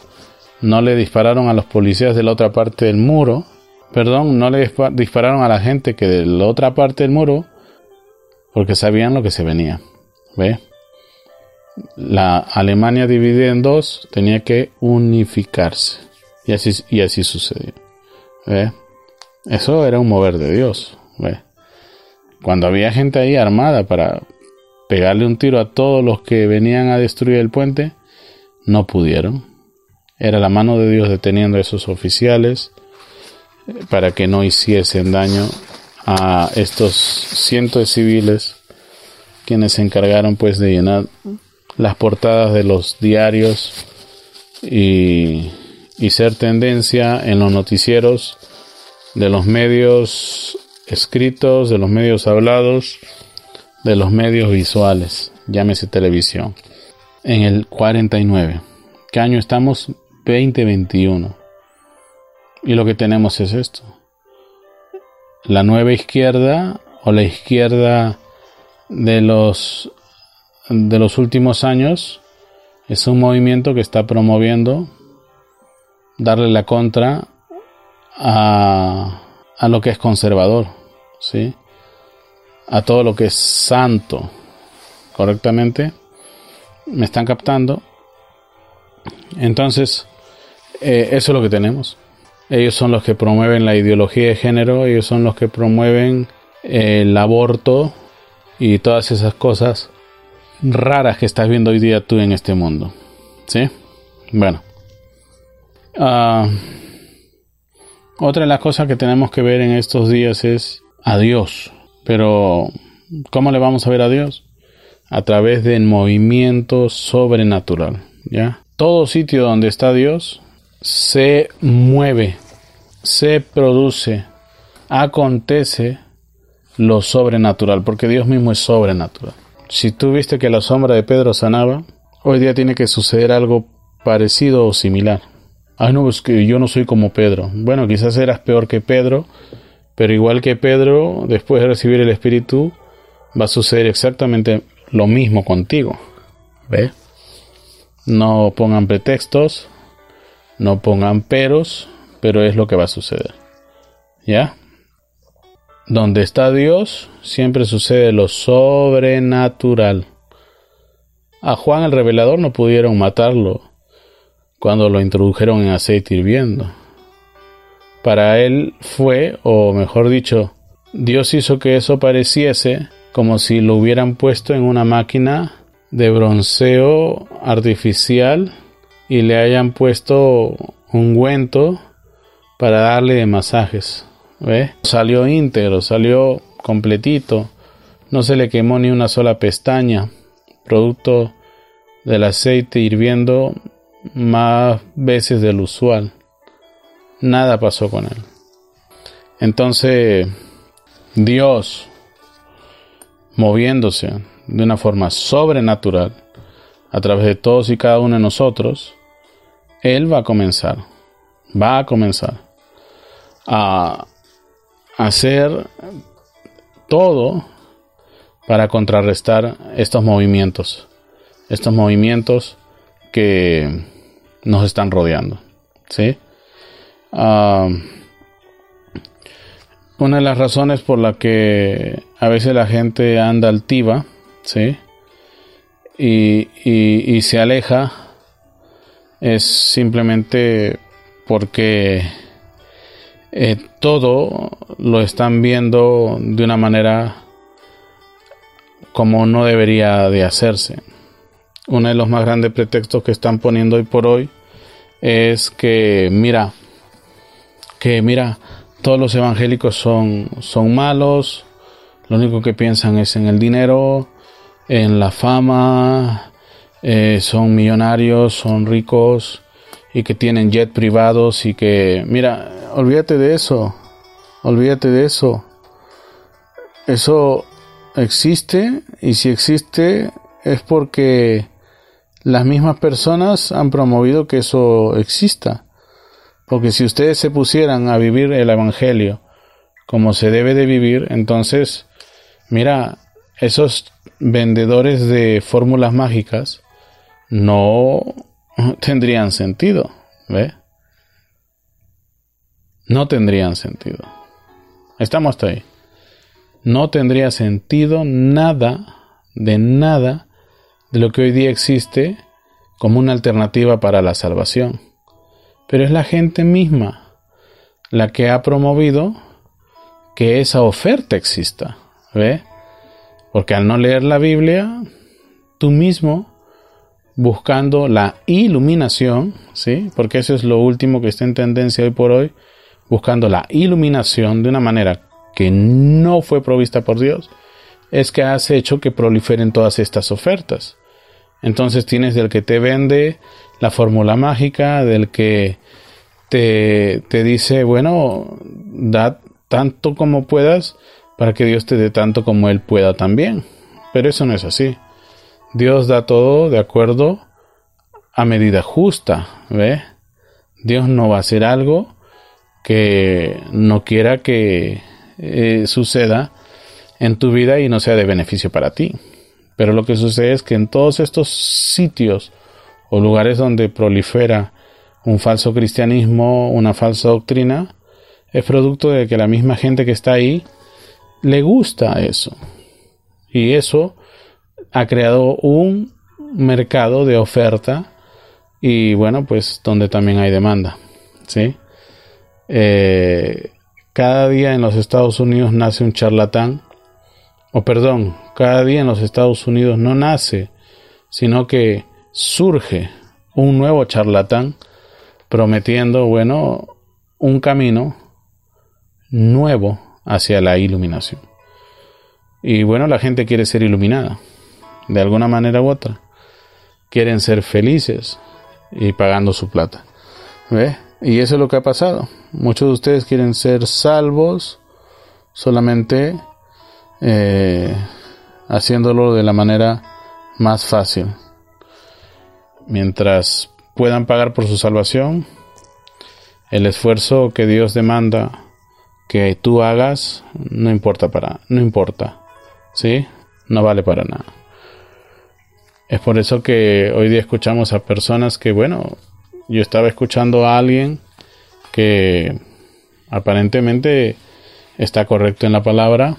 no le dispararon a los policías de la otra parte del muro, perdón, no le dispararon a la gente que de la otra parte del muro, porque sabían lo que se venía. ¿Ve? La Alemania dividida en dos tenía que unificarse. Y así, y así sucedió. ¿Ve? Eso era un mover de Dios. ¿Ve? Cuando había gente ahí armada para pegarle un tiro a todos los que venían a destruir el puente, no pudieron. Era la mano de Dios deteniendo a esos oficiales eh, para que no hiciesen daño a estos cientos de civiles quienes se encargaron pues de llenar las portadas de los diarios y, ser tendencia en los noticieros de los medios escritos, de los medios hablados, de los medios visuales, llámese televisión. En el 49. ¿Qué año estamos? 2021. Y lo que tenemos es esto. La nueva izquierda o la izquierda de los, de los últimos años es un movimiento que está promoviendo darle la contra a, a lo que es conservador, ¿sí? a todo lo que es santo, correctamente. ¿Me están captando? Entonces, eh, eso es lo que tenemos. Ellos son los que promueven la ideología de género, ellos son los que promueven el aborto y todas esas cosas raras que estás viendo hoy día tú en este mundo. ¿Sí? Bueno. Ah, otra de las cosas que tenemos que ver en estos días es a Dios. Pero, ¿cómo le vamos a ver a Dios? A través del movimiento sobrenatural. ¿Ya? Todo sitio donde está Dios se mueve, se produce, acontece lo sobrenatural, porque Dios mismo es sobrenatural. Si tú viste que la sombra de Pedro sanaba, hoy día tiene que suceder algo parecido o similar. Ay, no, es que yo no soy como Pedro. Bueno, quizás eras peor que Pedro, pero igual que Pedro, después de recibir el Espíritu, va a suceder exactamente lo mismo contigo. ¿Ve? No pongan pretextos, no pongan peros, pero es lo que va a suceder. ¿Ya? Donde está Dios, siempre sucede lo sobrenatural. A Juan el revelador no pudieron matarlo cuando lo introdujeron en aceite hirviendo. Para él fue, o mejor dicho, Dios hizo que eso pareciese como si lo hubieran puesto en una máquina de bronceo artificial y le hayan puesto un ungüento para darle masajes. ¿Ve? Salió íntegro, salió completito. No se le quemó ni una sola pestaña. Producto del aceite hirviendo más veces del usual. Nada pasó con él. Entonces, Dios, moviéndose de una forma sobrenatural a través de todos y cada uno de nosotros, Él va a comenzar, va a comenzar a hacer todo para contrarrestar estos movimientos, estos movimientos que nos están rodeando. ¿sí? Una de las razones por la que a veces la gente anda altiva, ¿sí? Y, y se aleja es simplemente porque eh, todo lo están viendo de una manera como no debería de hacerse. Uno de los más grandes pretextos que están poniendo hoy por hoy es que, mira, que mira, todos los evangélicos son, son malos, lo único que piensan es en el dinero, en la fama, eh, son millonarios, son ricos y que tienen jet privados y que, mira, olvídate de eso, olvídate de eso. Eso existe y si existe es porque las mismas personas han promovido que eso exista. Porque si ustedes se pusieran a vivir el Evangelio como se debe de vivir, entonces, mira, esos vendedores de fórmulas mágicas no tendrían sentido, ¿ve? no tendrían sentido. Estamos hasta ahí. No tendría sentido nada, de nada, de lo que hoy día existe como una alternativa para la salvación. Pero es la gente misma la que ha promovido que esa oferta exista. ¿Ve? Porque al no leer la Biblia, tú mismo, buscando la iluminación, ¿sí? Porque eso es lo último que está en tendencia hoy por hoy, buscando la iluminación de una manera que no fue provista por Dios, es que has hecho que proliferen todas estas ofertas. Entonces tienes del que te vende la fórmula mágica, del que te, te dice, bueno, da tanto como puedas para que Dios te dé tanto como Él pueda también. Pero eso no es así. Dios da todo de acuerdo a medida justa, ¿ve? Dios no va a hacer algo que no quiera que eh, suceda en tu vida y no sea de beneficio para ti. Pero lo que sucede es que en todos estos sitios o lugares donde prolifera un falso cristianismo, una falsa doctrina, es producto de que la misma gente que está ahí le gusta eso. Y eso ha creado un mercado de oferta y bueno, pues donde también hay demanda. ¿Sí? Eh, cada día en los Estados Unidos nace un charlatán o perdón, cada día en los Estados Unidos no nace, sino que surge un nuevo charlatán prometiendo, bueno, un camino nuevo hacia la iluminación. Y bueno, la gente quiere ser iluminada, de alguna manera u otra. Quieren ser felices y pagando su plata. ¿Ve? Y eso es lo que ha pasado. Muchos de ustedes quieren ser salvos solamente eh, haciéndolo de la manera más fácil. Mientras puedan pagar por su salvación, el esfuerzo que Dios demanda que tú hagas no importa para, no importa, ¿sí? No vale para nada. Es por eso que hoy día escuchamos a personas que, bueno, yo estaba escuchando a alguien que aparentemente está correcto en la palabra,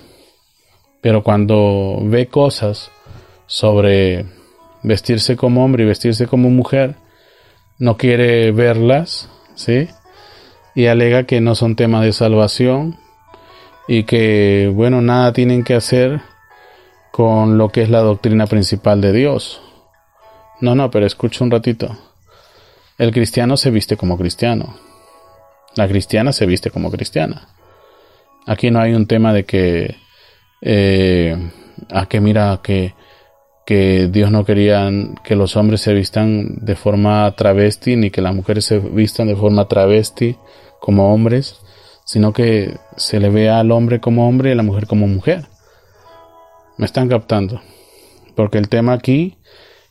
pero cuando ve cosas sobre vestirse como hombre y vestirse como mujer, no quiere verlas, ¿sí? Y alega que no son temas de salvación y que, bueno, nada tienen que hacer con lo que es la doctrina principal de Dios. No, no, pero escucha un ratito. El cristiano se viste como cristiano. La cristiana se viste como cristiana. Aquí no hay un tema de que, eh, a que mira que, que Dios no quería que los hombres se vistan de forma travesti, ni que las mujeres se vistan de forma travesti como hombres, sino que se le vea al hombre como hombre y a la mujer como mujer. Me están captando. Porque el tema aquí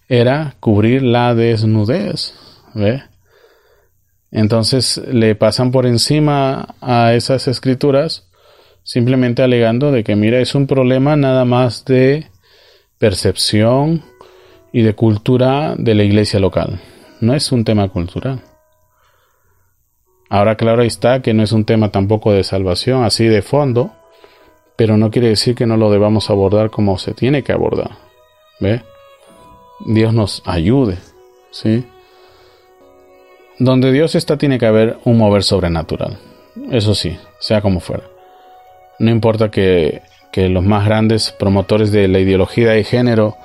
era cubrir la desnudez. ¿Ve? Entonces le pasan por encima a esas escrituras simplemente alegando de que mira es un problema nada más de percepción y de cultura de la iglesia local. No es un tema cultural. Ahora claro está que no es un tema tampoco de salvación así de fondo, pero no quiere decir que no lo debamos abordar como se tiene que abordar. ¿Ve? Dios nos ayude, ¿sí? Donde Dios está tiene que haber un mover sobrenatural. Eso sí, sea como fuera. No importa que, los más grandes promotores de la ideología de género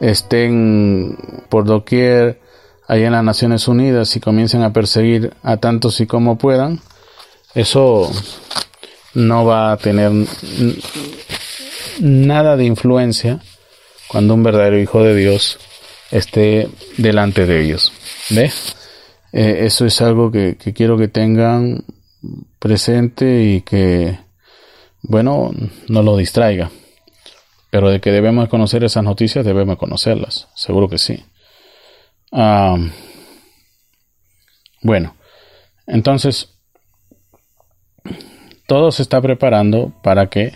estén por doquier allá en las Naciones Unidas y comiencen a perseguir a tantos y como puedan, eso no va a tener nada de influencia cuando un verdadero hijo de Dios esté delante de ellos. ¿Ve? Eh, eso es algo que, que quiero que tengan presente y que bueno, no lo distraiga. Pero de que debemos conocer esas noticias, debemos conocerlas. Seguro que sí. bueno, entonces, todo se está preparando para que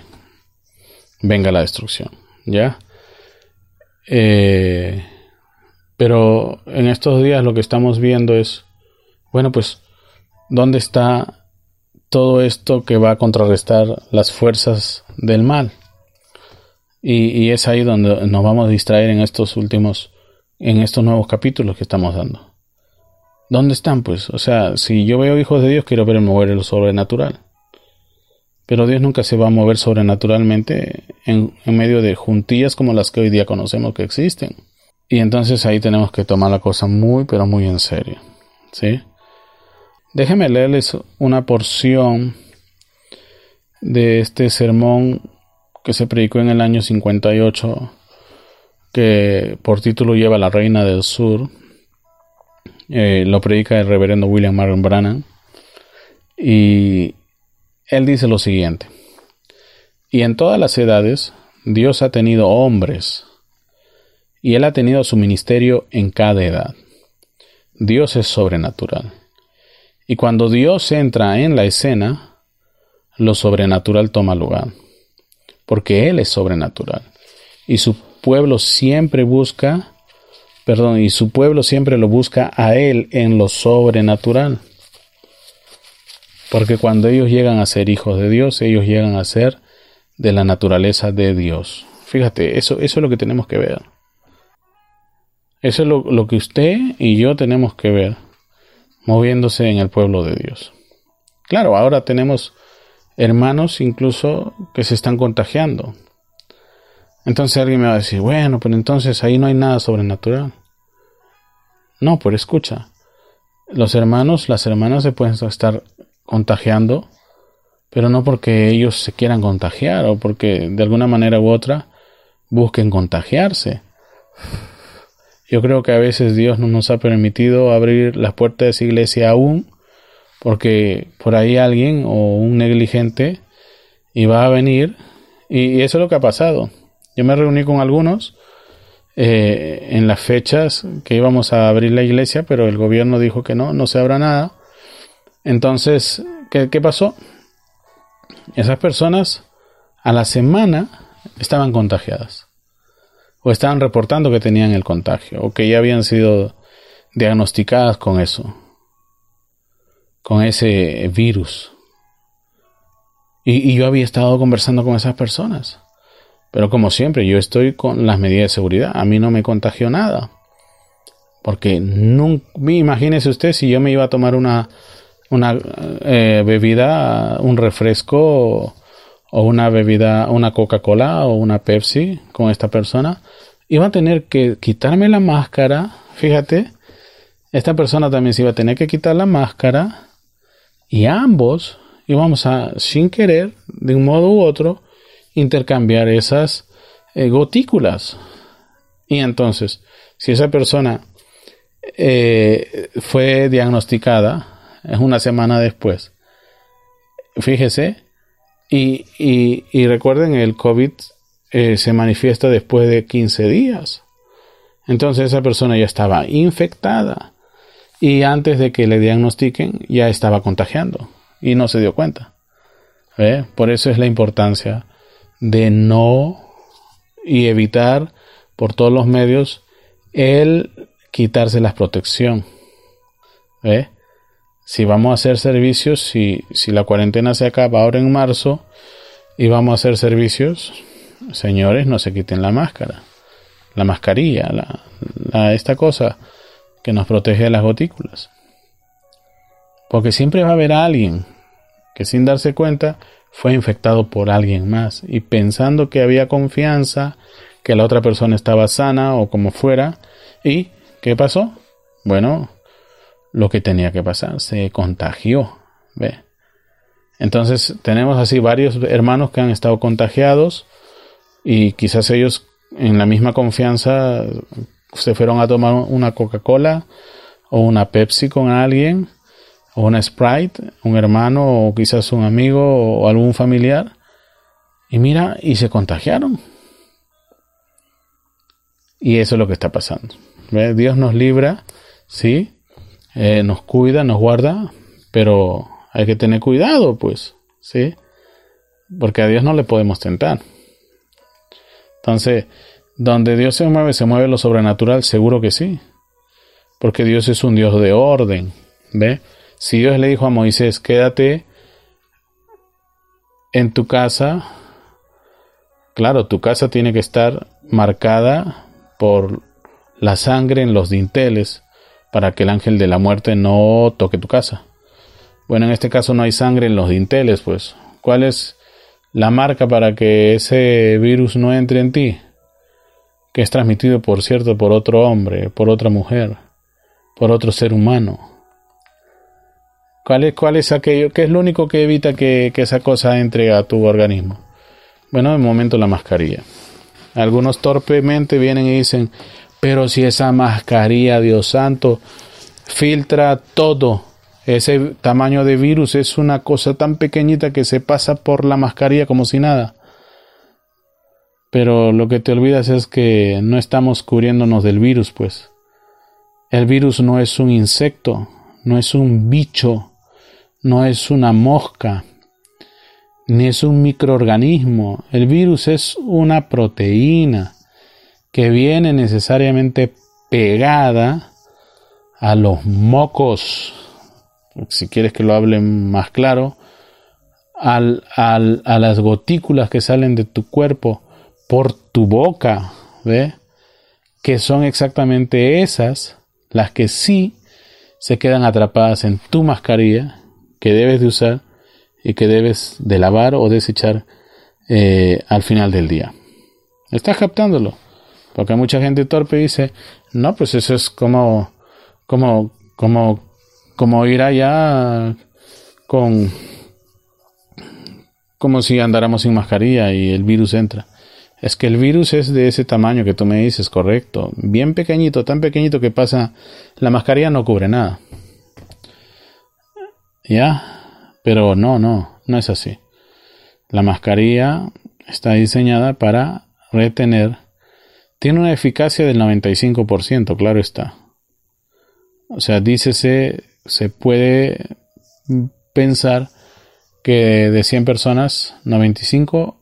venga la destrucción. ¿Ya? Eh, pero en estos días lo que estamos viendo es, bueno, pues, ¿dónde está todo esto que va a contrarrestar las fuerzas del mal. Y, es ahí donde nos vamos a distraer en estos últimos, en estos nuevos capítulos que estamos dando. ¿Dónde están, pues? O sea, si yo veo hijos de Dios, quiero ver mover lo sobrenatural. Pero Dios nunca se va a mover sobrenaturalmente en, en medio de juntillas como las que hoy día conocemos que existen. Y entonces ahí tenemos que tomar la cosa muy, pero muy en serio. ¿Sí? Déjenme leerles una porción de este sermón que se predicó en el año 58, que por título lleva La Reina del Sur. Eh, lo predica el reverendo William Marion Brannan. Y él dice lo siguiente. Y en todas las edades Dios ha tenido hombres, y Él ha tenido su ministerio en cada edad. Dios es sobrenatural. Y cuando Dios entra en la escena, lo sobrenatural toma lugar, porque Él es sobrenatural. Y su pueblo siempre busca, perdón, y su pueblo siempre lo busca a Él en lo sobrenatural. Porque cuando ellos llegan a ser hijos de Dios, ellos llegan a ser de la naturaleza de Dios. Fíjate, eso, eso es lo que tenemos que ver. Eso es lo, lo que usted y yo tenemos que ver moviéndose en el pueblo de Dios. Claro, ahora tenemos hermanos incluso que se están contagiando. Entonces alguien me va a decir, bueno, pero entonces ahí no hay nada sobrenatural. No, pero escucha, los hermanos, las hermanas se pueden estar contagiando, pero no porque ellos se quieran contagiar o porque de alguna manera u otra busquen contagiarse. Yo creo que a veces Dios no nos ha permitido abrir las puertas de esa iglesia aún porque por ahí alguien o un negligente iba a venir y eso es lo que ha pasado. Yo me reuní con algunos eh, en las fechas que íbamos a abrir la iglesia, pero el gobierno dijo que no, no se abra nada. Entonces, ¿qué, qué pasó? Esas personas a la semana estaban contagiadas o estaban reportando que tenían el contagio o que ya habían sido diagnosticadas con eso, con ese virus. Y, yo había estado conversando con esas personas. Pero como siempre, yo estoy con las medidas de seguridad. A mí no me contagió nada. Porque nunca, imagínese usted si yo me iba a tomar una, una eh, bebida, un refresco o una bebida, una Coca-Cola o una Pepsi con esta persona, iba a tener que quitarme la máscara. Fíjate, esta persona también se iba a tener que quitar la máscara y ambos íbamos a, sin querer, de un modo u otro, intercambiar esas eh, gotículas. Y entonces, si esa persona eh, fue diagnosticada, es una semana después, fíjese, y, recuerden, el COVID eh, se manifiesta después de 15 días. Entonces esa persona ya estaba infectada y antes de que le diagnostiquen ya estaba contagiando y no se dio cuenta. Por eso es la importancia de no y evitar por todos los medios el quitarse la protección. Si vamos a hacer servicios, si, si la cuarentena se acaba ahora en marzo y vamos a hacer servicios, señores, no se quiten la máscara, la mascarilla, la, esta cosa que nos protege de las gotículas. Porque siempre va a haber alguien que sin darse cuenta fue infectado por alguien más y pensando que había confianza, que la otra persona estaba sana o como fuera, y ¿qué pasó? Bueno, lo que tenía que pasar, se contagió, ¿ve? Entonces tenemos así varios hermanos que han estado contagiados y quizás ellos en la misma confianza se fueron a tomar una Coca-Cola o una Pepsi con alguien o una Sprite, un hermano o quizás un amigo o algún familiar. Y mira, y se contagiaron. Y eso es lo que está pasando. Dios nos libra, sí, eh, nos cuida, nos guarda, pero hay que tener cuidado, pues, sí, porque a Dios no le podemos tentar. Entonces, donde Dios se mueve, se mueve lo sobrenatural, seguro que sí, porque Dios es un Dios de orden, ¿ve? Si Dios le dijo a Moisés, quédate en tu casa, claro, tu casa tiene que estar marcada por la sangre en los dinteles para que el ángel de la muerte no toque tu casa. Bueno, en este caso no hay sangre en los dinteles, pues. ¿Cuál es la marca para que ese virus no entre en ti? Que es transmitido, por cierto, por otro hombre, por otra mujer, por otro ser humano. ¿Cuál es, cuál es aquello? ¿Qué es lo único que evita que, esa cosa entre a tu organismo? Bueno, de momento la mascarilla. Algunos torpemente vienen y dicen, pero si esa mascarilla, Dios santo, filtra todo, ese tamaño de virus es una cosa tan pequeñita que se pasa por la mascarilla como si nada. Pero lo que te olvidas es que no estamos cubriéndonos del virus, pues. El virus no es un insecto, no es un bicho, no es una mosca, ni es un microorganismo. El virus es una proteína que viene necesariamente pegada a los mocos, si quieres que lo hable más claro, al, a las gotículas que salen de tu cuerpo por tu boca, ¿ve? que son exactamente esas las que sí se quedan atrapadas en tu mascarilla que debes de usar y que debes de lavar o desechar eh, al final del día. Estás captándolo. Porque mucha gente torpe dice, no, pues eso es como, como, como, como ir allá con, como si andáramos sin mascarilla y el virus entra. Es que el virus es de ese tamaño que tú me dices, correcto. Bien pequeñito, tan pequeñito que pasa, la mascarilla no cubre nada. ¿Ya? Pero no, no, no es así. La mascarilla está diseñada para retener. Tiene una eficacia del 95%, claro está. O sea, dícese, se puede pensar que de 100 personas, 95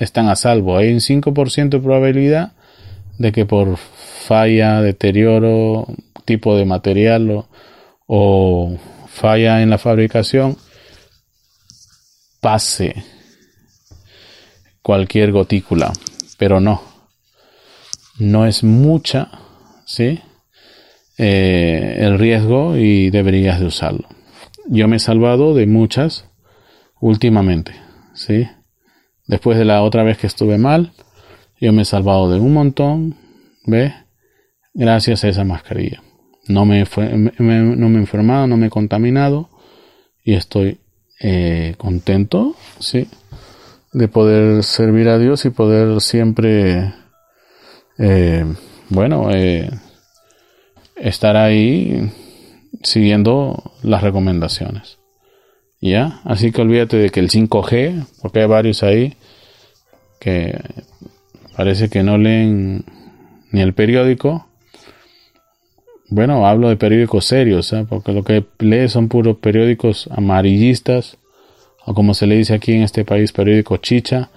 están a salvo. Hay un 5% de probabilidad de que por falla, deterioro, tipo de material o, o falla en la fabricación pase cualquier gotícula, pero no, no es mucha, ¿sí? Eh, el riesgo y deberías de usarlo. Yo me he salvado de muchas últimamente, ¿sí? Después de la otra vez que estuve mal, yo me he salvado de un montón, ¿ve? Gracias a esa mascarilla. No me, no me he enfermado, no me he contaminado y estoy eh, contento, ¿sí? De poder servir a Dios y poder siempre, eh, bueno, eh, estar ahí siguiendo las recomendaciones. ¿Ya? Así que olvídate de que el 5G, porque hay varios ahí que parece que no leen ni el periódico. Bueno, hablo de periódicos serios, ¿eh? porque lo que lee son puros periódicos amarillistas, o como se le dice aquí en este país, periódico chicha,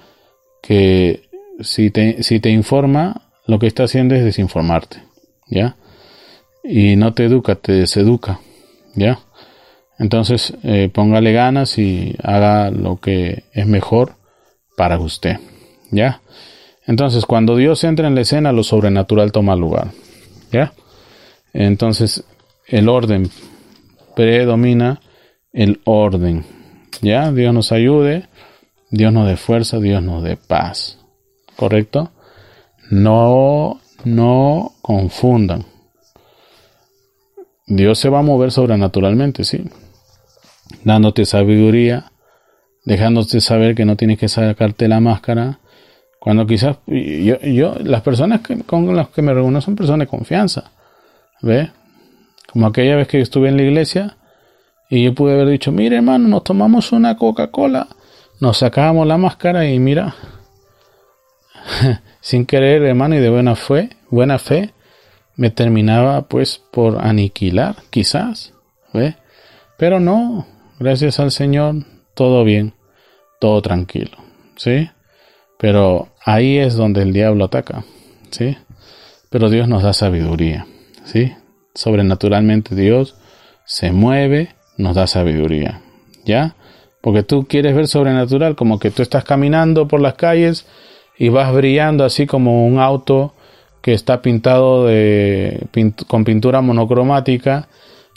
que si te, si te informa, lo que está haciendo es desinformarte, ¿ya? Y no te educa, te deseduca, ¿ya? Entonces, eh, póngale ganas y haga lo que es mejor para usted. ¿Ya? Entonces, cuando Dios entra en la escena, lo sobrenatural toma lugar. ¿Ya? Entonces, el orden predomina el orden. ¿Ya? Dios nos ayude, Dios nos dé fuerza, Dios nos dé paz. ¿Correcto? No, no confundan. Dios se va a mover sobrenaturalmente, sí dándote sabiduría, dejándote saber que no tienes que sacarte la máscara. Cuando quizás yo, yo las personas con las que me reúno son personas de confianza. ¿Ve? Como aquella vez que estuve en la iglesia y yo pude haber dicho, mire hermano, nos tomamos una Coca-Cola, nos sacábamos la máscara y mira, sin querer hermano y de buena fe, buena fe, me terminaba pues por aniquilar, quizás. Pero no, gracias al Señor, todo bien, todo tranquilo, ¿sí? Pero ahí es donde el diablo ataca, ¿sí? Pero Dios nos da sabiduría, ¿sí? Sobrenaturalmente Dios se mueve, nos da sabiduría, ¿ya? Porque tú quieres ver sobrenatural, como que tú estás caminando por las calles y vas brillando así como un auto que está pintado de, con pintura monocromática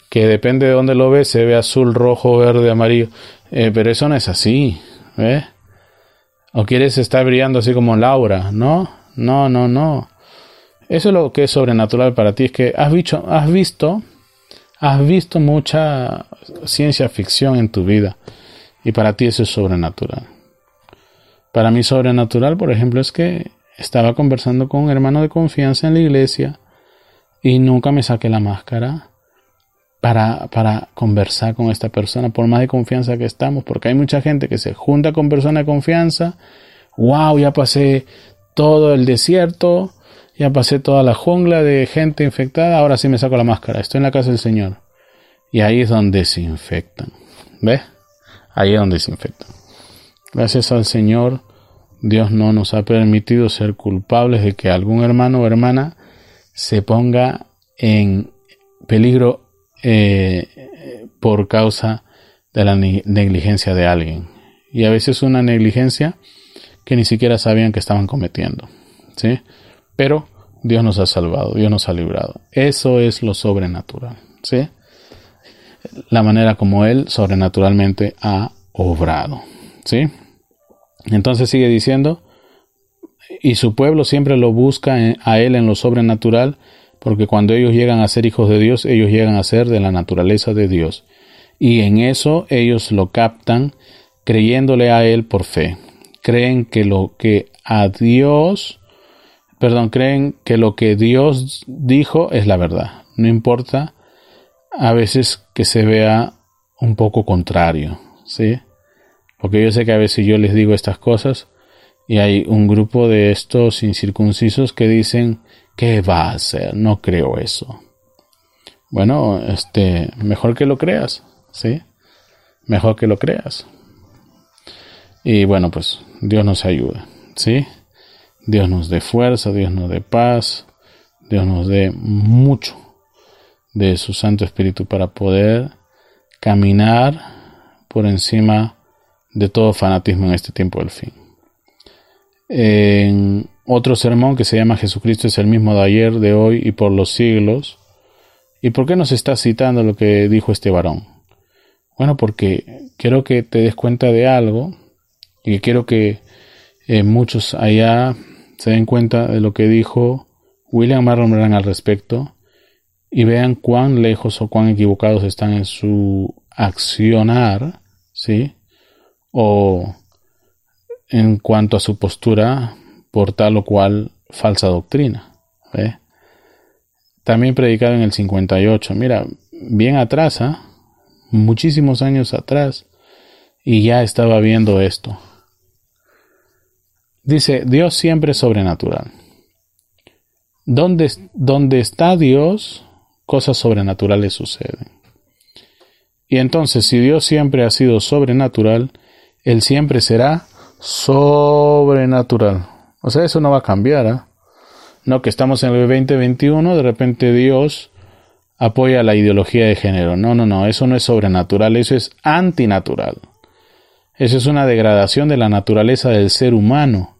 que depende de dónde lo ves, se ve azul, rojo, verde, amarillo. Eh, pero eso no es así, ¿eh? O quieres estar brillando así como Laura, ¿no? No, no, no. Eso es lo que es sobrenatural para ti, es que has visto, has visto, has visto mucha ciencia ficción en tu vida y para ti eso es sobrenatural. Para mí sobrenatural, por ejemplo, es que estaba conversando con un hermano de confianza en la iglesia y nunca me saqué la máscara para, para conversar con esta persona, por más de confianza que estamos, porque hay mucha gente que se junta con personas de confianza, wow, ya pasé todo el desierto, ya pasé toda la jungla de gente infectada, ahora sí me saco la máscara, estoy en la casa del Señor. Y ahí es donde se infectan. ¿Ves? Ahí es donde se infectan. Gracias al Señor, Dios no nos ha permitido ser culpables de que algún hermano o hermana se ponga en peligro eh, por causa de la negligencia de alguien. Y a veces una negligencia que ni siquiera sabían que estaban cometiendo. ¿sí? Pero Dios nos ha salvado, Dios nos ha librado. Eso es lo sobrenatural. ¿sí? La manera como Él sobrenaturalmente ha obrado. ¿sí? Entonces sigue diciendo, y su pueblo siempre lo busca a Él en lo sobrenatural, porque cuando ellos llegan a ser hijos de Dios, ellos llegan a ser de la naturaleza de Dios. Y en eso ellos lo captan creyéndole a Él por fe. Creen que lo que a Dios, perdón, creen que lo que Dios dijo es la verdad. No importa a veces que se vea un poco contrario, ¿sí? Porque yo sé que a veces yo les digo estas cosas y hay un grupo de estos incircuncisos que dicen, ¿qué va a hacer? No creo eso. Bueno, este, mejor que lo creas, ¿sí? Mejor que lo creas. Y bueno, pues Dios nos ayuda, ¿sí? Dios nos dé fuerza, Dios nos dé paz, Dios nos dé mucho de su Santo Espíritu para poder caminar por encima de todo fanatismo en este tiempo del fin. En otro sermón que se llama Jesucristo es el mismo de ayer, de hoy y por los siglos. ¿Y por qué nos está citando lo que dijo este varón? Bueno, porque quiero que te des cuenta de algo y quiero que eh, muchos allá se den cuenta de lo que dijo William Marlon Brand al respecto y vean cuán lejos o cuán equivocados están en su accionar, ¿sí? O en cuanto a su postura por tal o cual falsa doctrina. También predicado en el 58, mira, bien atrás, ¿ah? muchísimos años atrás, y ya estaba viendo esto. Dice, Dios siempre es sobrenatural. Donde, donde está Dios, cosas sobrenaturales suceden. Y entonces, si Dios siempre ha sido sobrenatural, él siempre será sobrenatural. O sea, eso no va a cambiar. ¿ah? No que estamos en el 2021, de repente Dios apoya la ideología de género. No, no, no, eso no es sobrenatural, eso es antinatural. Eso es una degradación de la naturaleza del ser humano.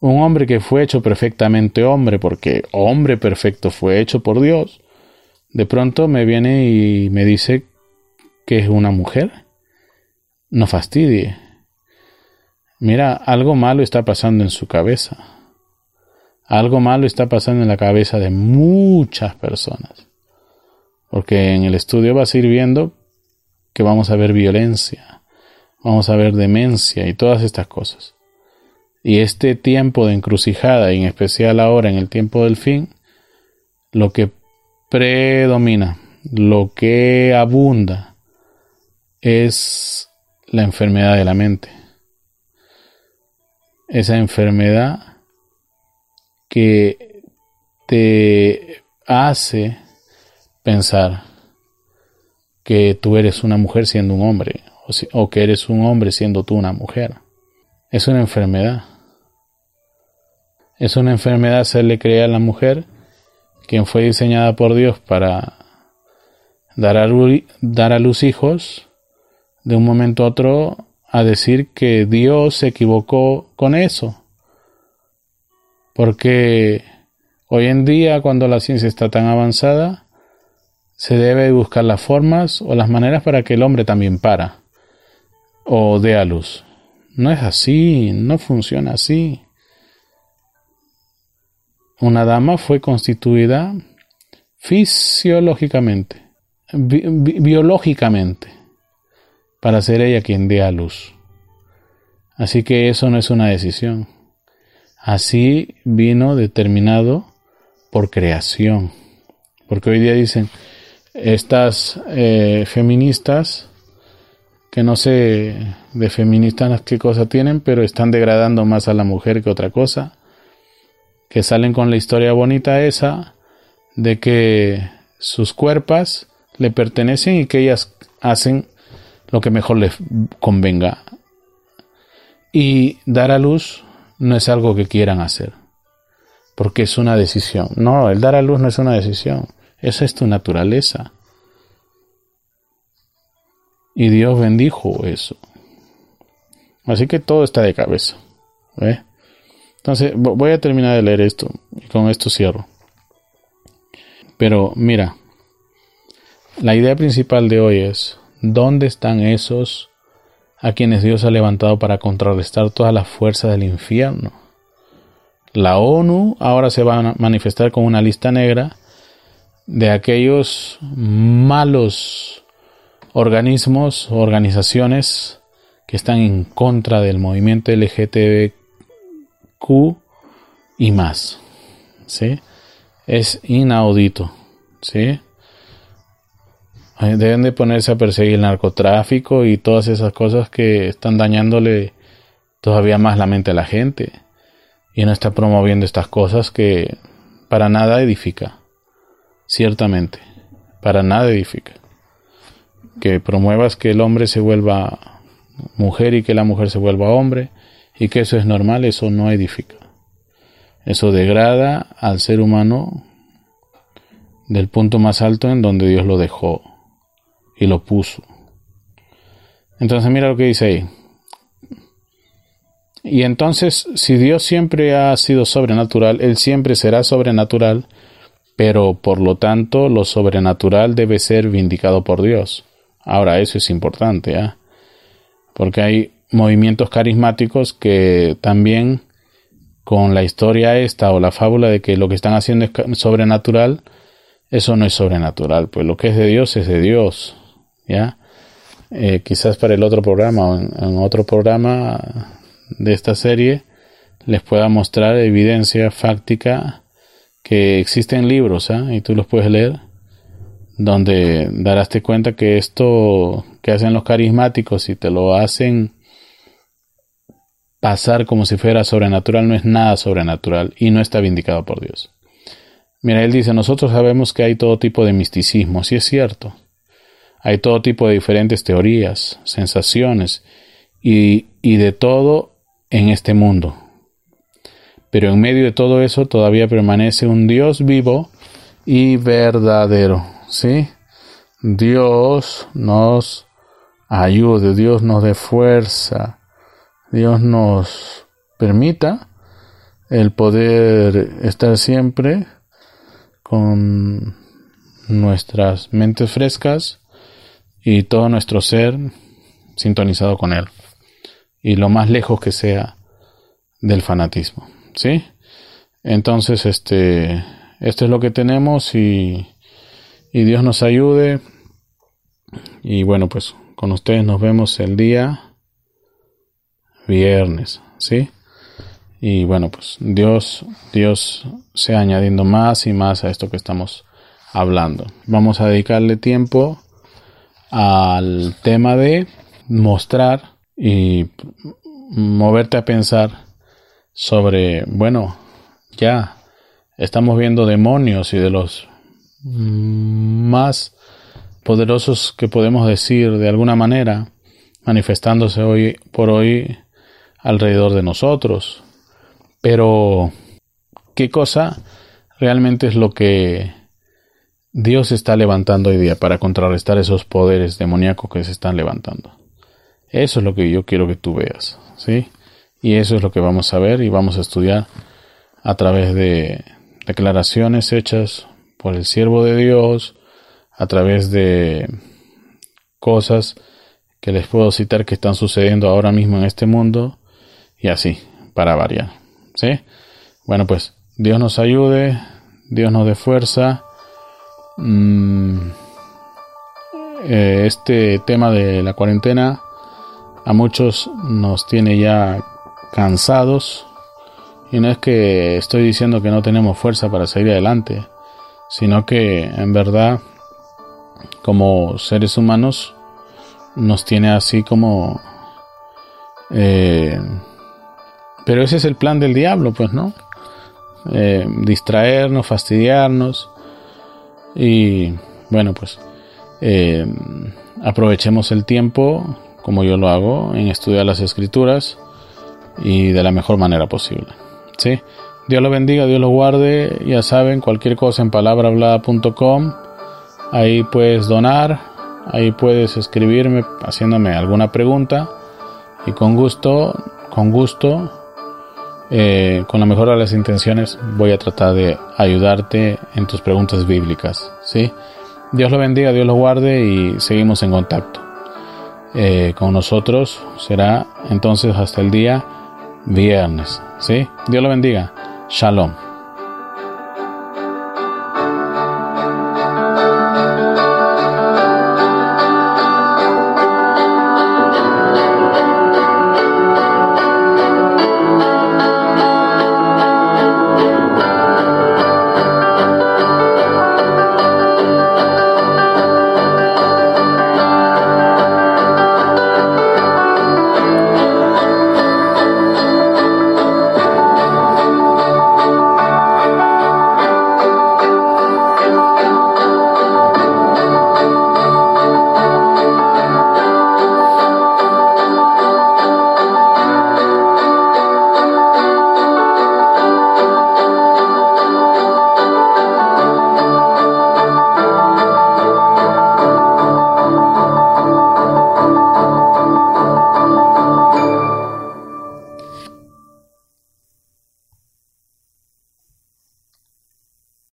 Un hombre que fue hecho perfectamente hombre, porque hombre perfecto fue hecho por Dios, de pronto me viene y me dice que es una mujer no fastidie. Mira, algo malo está pasando en su cabeza. Algo malo está pasando en la cabeza de muchas personas. Porque en el estudio vas a ir viendo que vamos a ver violencia, vamos a ver demencia y todas estas cosas. Y este tiempo de encrucijada, y en especial ahora en el tiempo del fin, lo que predomina, lo que abunda, es la enfermedad de la mente. Esa enfermedad que te hace pensar que tú eres una mujer siendo un hombre o, que eres un hombre siendo tú una mujer. Es una enfermedad. Es una enfermedad le crea a la mujer, quien fue diseñada por Dios para dar a, dar a luz hijos de un momento a otro a decir que Dios se equivocó con eso. Porque hoy en día, cuando la ciencia está tan avanzada, se debe buscar las formas o las maneras para que el hombre también para o dé a luz. No es así, no funciona así. Una dama fue constituida fisiológicamente, biológicamente para ser ella quien dé a luz. Así que eso no es una decisión. Así vino determinado por creación. Porque hoy día dicen, estas eh, feministas, que no sé de feministas qué cosa tienen, pero están degradando más a la mujer que otra cosa, que salen con la historia bonita esa de que sus cuerpos le pertenecen y que ellas hacen lo que mejor les convenga. Y dar a luz no es algo que quieran hacer, porque es una decisión. No, el dar a luz no es una decisión, esa es tu naturaleza. Y Dios bendijo eso. Así que todo está de cabeza. Entonces, voy a terminar de leer esto y con esto cierro. Pero mira, la idea principal de hoy es ¿Dónde están esos a quienes Dios ha levantado para contrarrestar todas las fuerzas del infierno? La ONU ahora se va a manifestar con una lista negra de aquellos malos organismos, organizaciones que están en contra del movimiento LGTBQ y más. ¿Sí? Es inaudito. ¿Sí? Deben de ponerse a perseguir el narcotráfico y todas esas cosas que están dañándole todavía más la mente a la gente. Y no está promoviendo estas cosas que para nada edifica. Ciertamente, para nada edifica. Que promuevas que el hombre se vuelva mujer y que la mujer se vuelva hombre y que eso es normal, eso no edifica. Eso degrada al ser humano del punto más alto en donde Dios lo dejó y lo puso. Entonces mira lo que dice ahí. Y entonces, si Dios siempre ha sido sobrenatural, Él siempre será sobrenatural, pero por lo tanto lo sobrenatural debe ser vindicado por Dios. Ahora, eso es importante, ¿ah? porque hay movimientos carismáticos que también con la historia esta o la fábula de que lo que están haciendo es sobrenatural, eso no es sobrenatural, pues lo que es de Dios es de Dios. ¿Ya? Eh, quizás para el otro programa o en, otro programa de esta serie les pueda mostrar evidencia fáctica que existen libros ¿ah? y tú los puedes leer donde darás cuenta que esto que hacen los carismáticos y te lo hacen pasar como si fuera sobrenatural no es nada sobrenatural y no está vindicado por Dios. Mira, él dice, nosotros sabemos que hay todo tipo de misticismo, si es cierto. Hay todo tipo de diferentes teorías, sensaciones y, de todo en este mundo. Pero en medio de todo eso todavía permanece un Dios vivo y verdadero. ¿Sí? Dios nos ayude, Dios nos dé fuerza, Dios nos permita el poder estar siempre con nuestras mentes frescas y todo nuestro ser sintonizado con Él. Y lo más lejos que sea del fanatismo. ¿Sí? Entonces, este, esto es lo que tenemos y, y Dios nos ayude. Y bueno, pues con ustedes nos vemos el día viernes, ¿sí? Y bueno, pues Dios, Dios sea añadiendo más y más a esto que estamos hablando. Vamos a dedicarle tiempo al tema de mostrar y moverte a pensar sobre, bueno, ya estamos viendo demonios y de los más poderosos que podemos decir de alguna manera manifestándose hoy por hoy alrededor de nosotros. Pero, ¿qué cosa realmente es lo que Dios está levantando hoy día para contrarrestar esos poderes demoníacos que se están levantando. Eso es lo que yo quiero que tú veas, ¿sí? Y eso es lo que vamos a ver y vamos a estudiar a través de declaraciones hechas por el siervo de Dios, a través de cosas que les puedo citar que están sucediendo ahora mismo en este mundo y así, para variar, ¿sí? Bueno, pues Dios nos ayude, Dios nos dé fuerza este tema de la cuarentena a muchos nos tiene ya cansados y no es que estoy diciendo que no tenemos fuerza para seguir adelante, sino que en verdad como seres humanos nos tiene así como... Eh, pero ese es el plan del diablo, pues, ¿no? Eh, distraernos, fastidiarnos, y bueno, pues eh, aprovechemos el tiempo, como yo lo hago, en estudiar las escrituras y de la mejor manera posible. ¿sí? Dios lo bendiga, Dios lo guarde. Ya saben, cualquier cosa en palabrahablada.com. Ahí puedes donar, ahí puedes escribirme haciéndome alguna pregunta y con gusto, con gusto eh, con la mejor de las intenciones, voy a tratar de ayudarte en tus preguntas bíblicas. ¿sí? Dios lo bendiga, Dios lo guarde y seguimos en contacto. Eh, con nosotros será entonces hasta el día viernes. ¿sí? Dios lo bendiga. Shalom.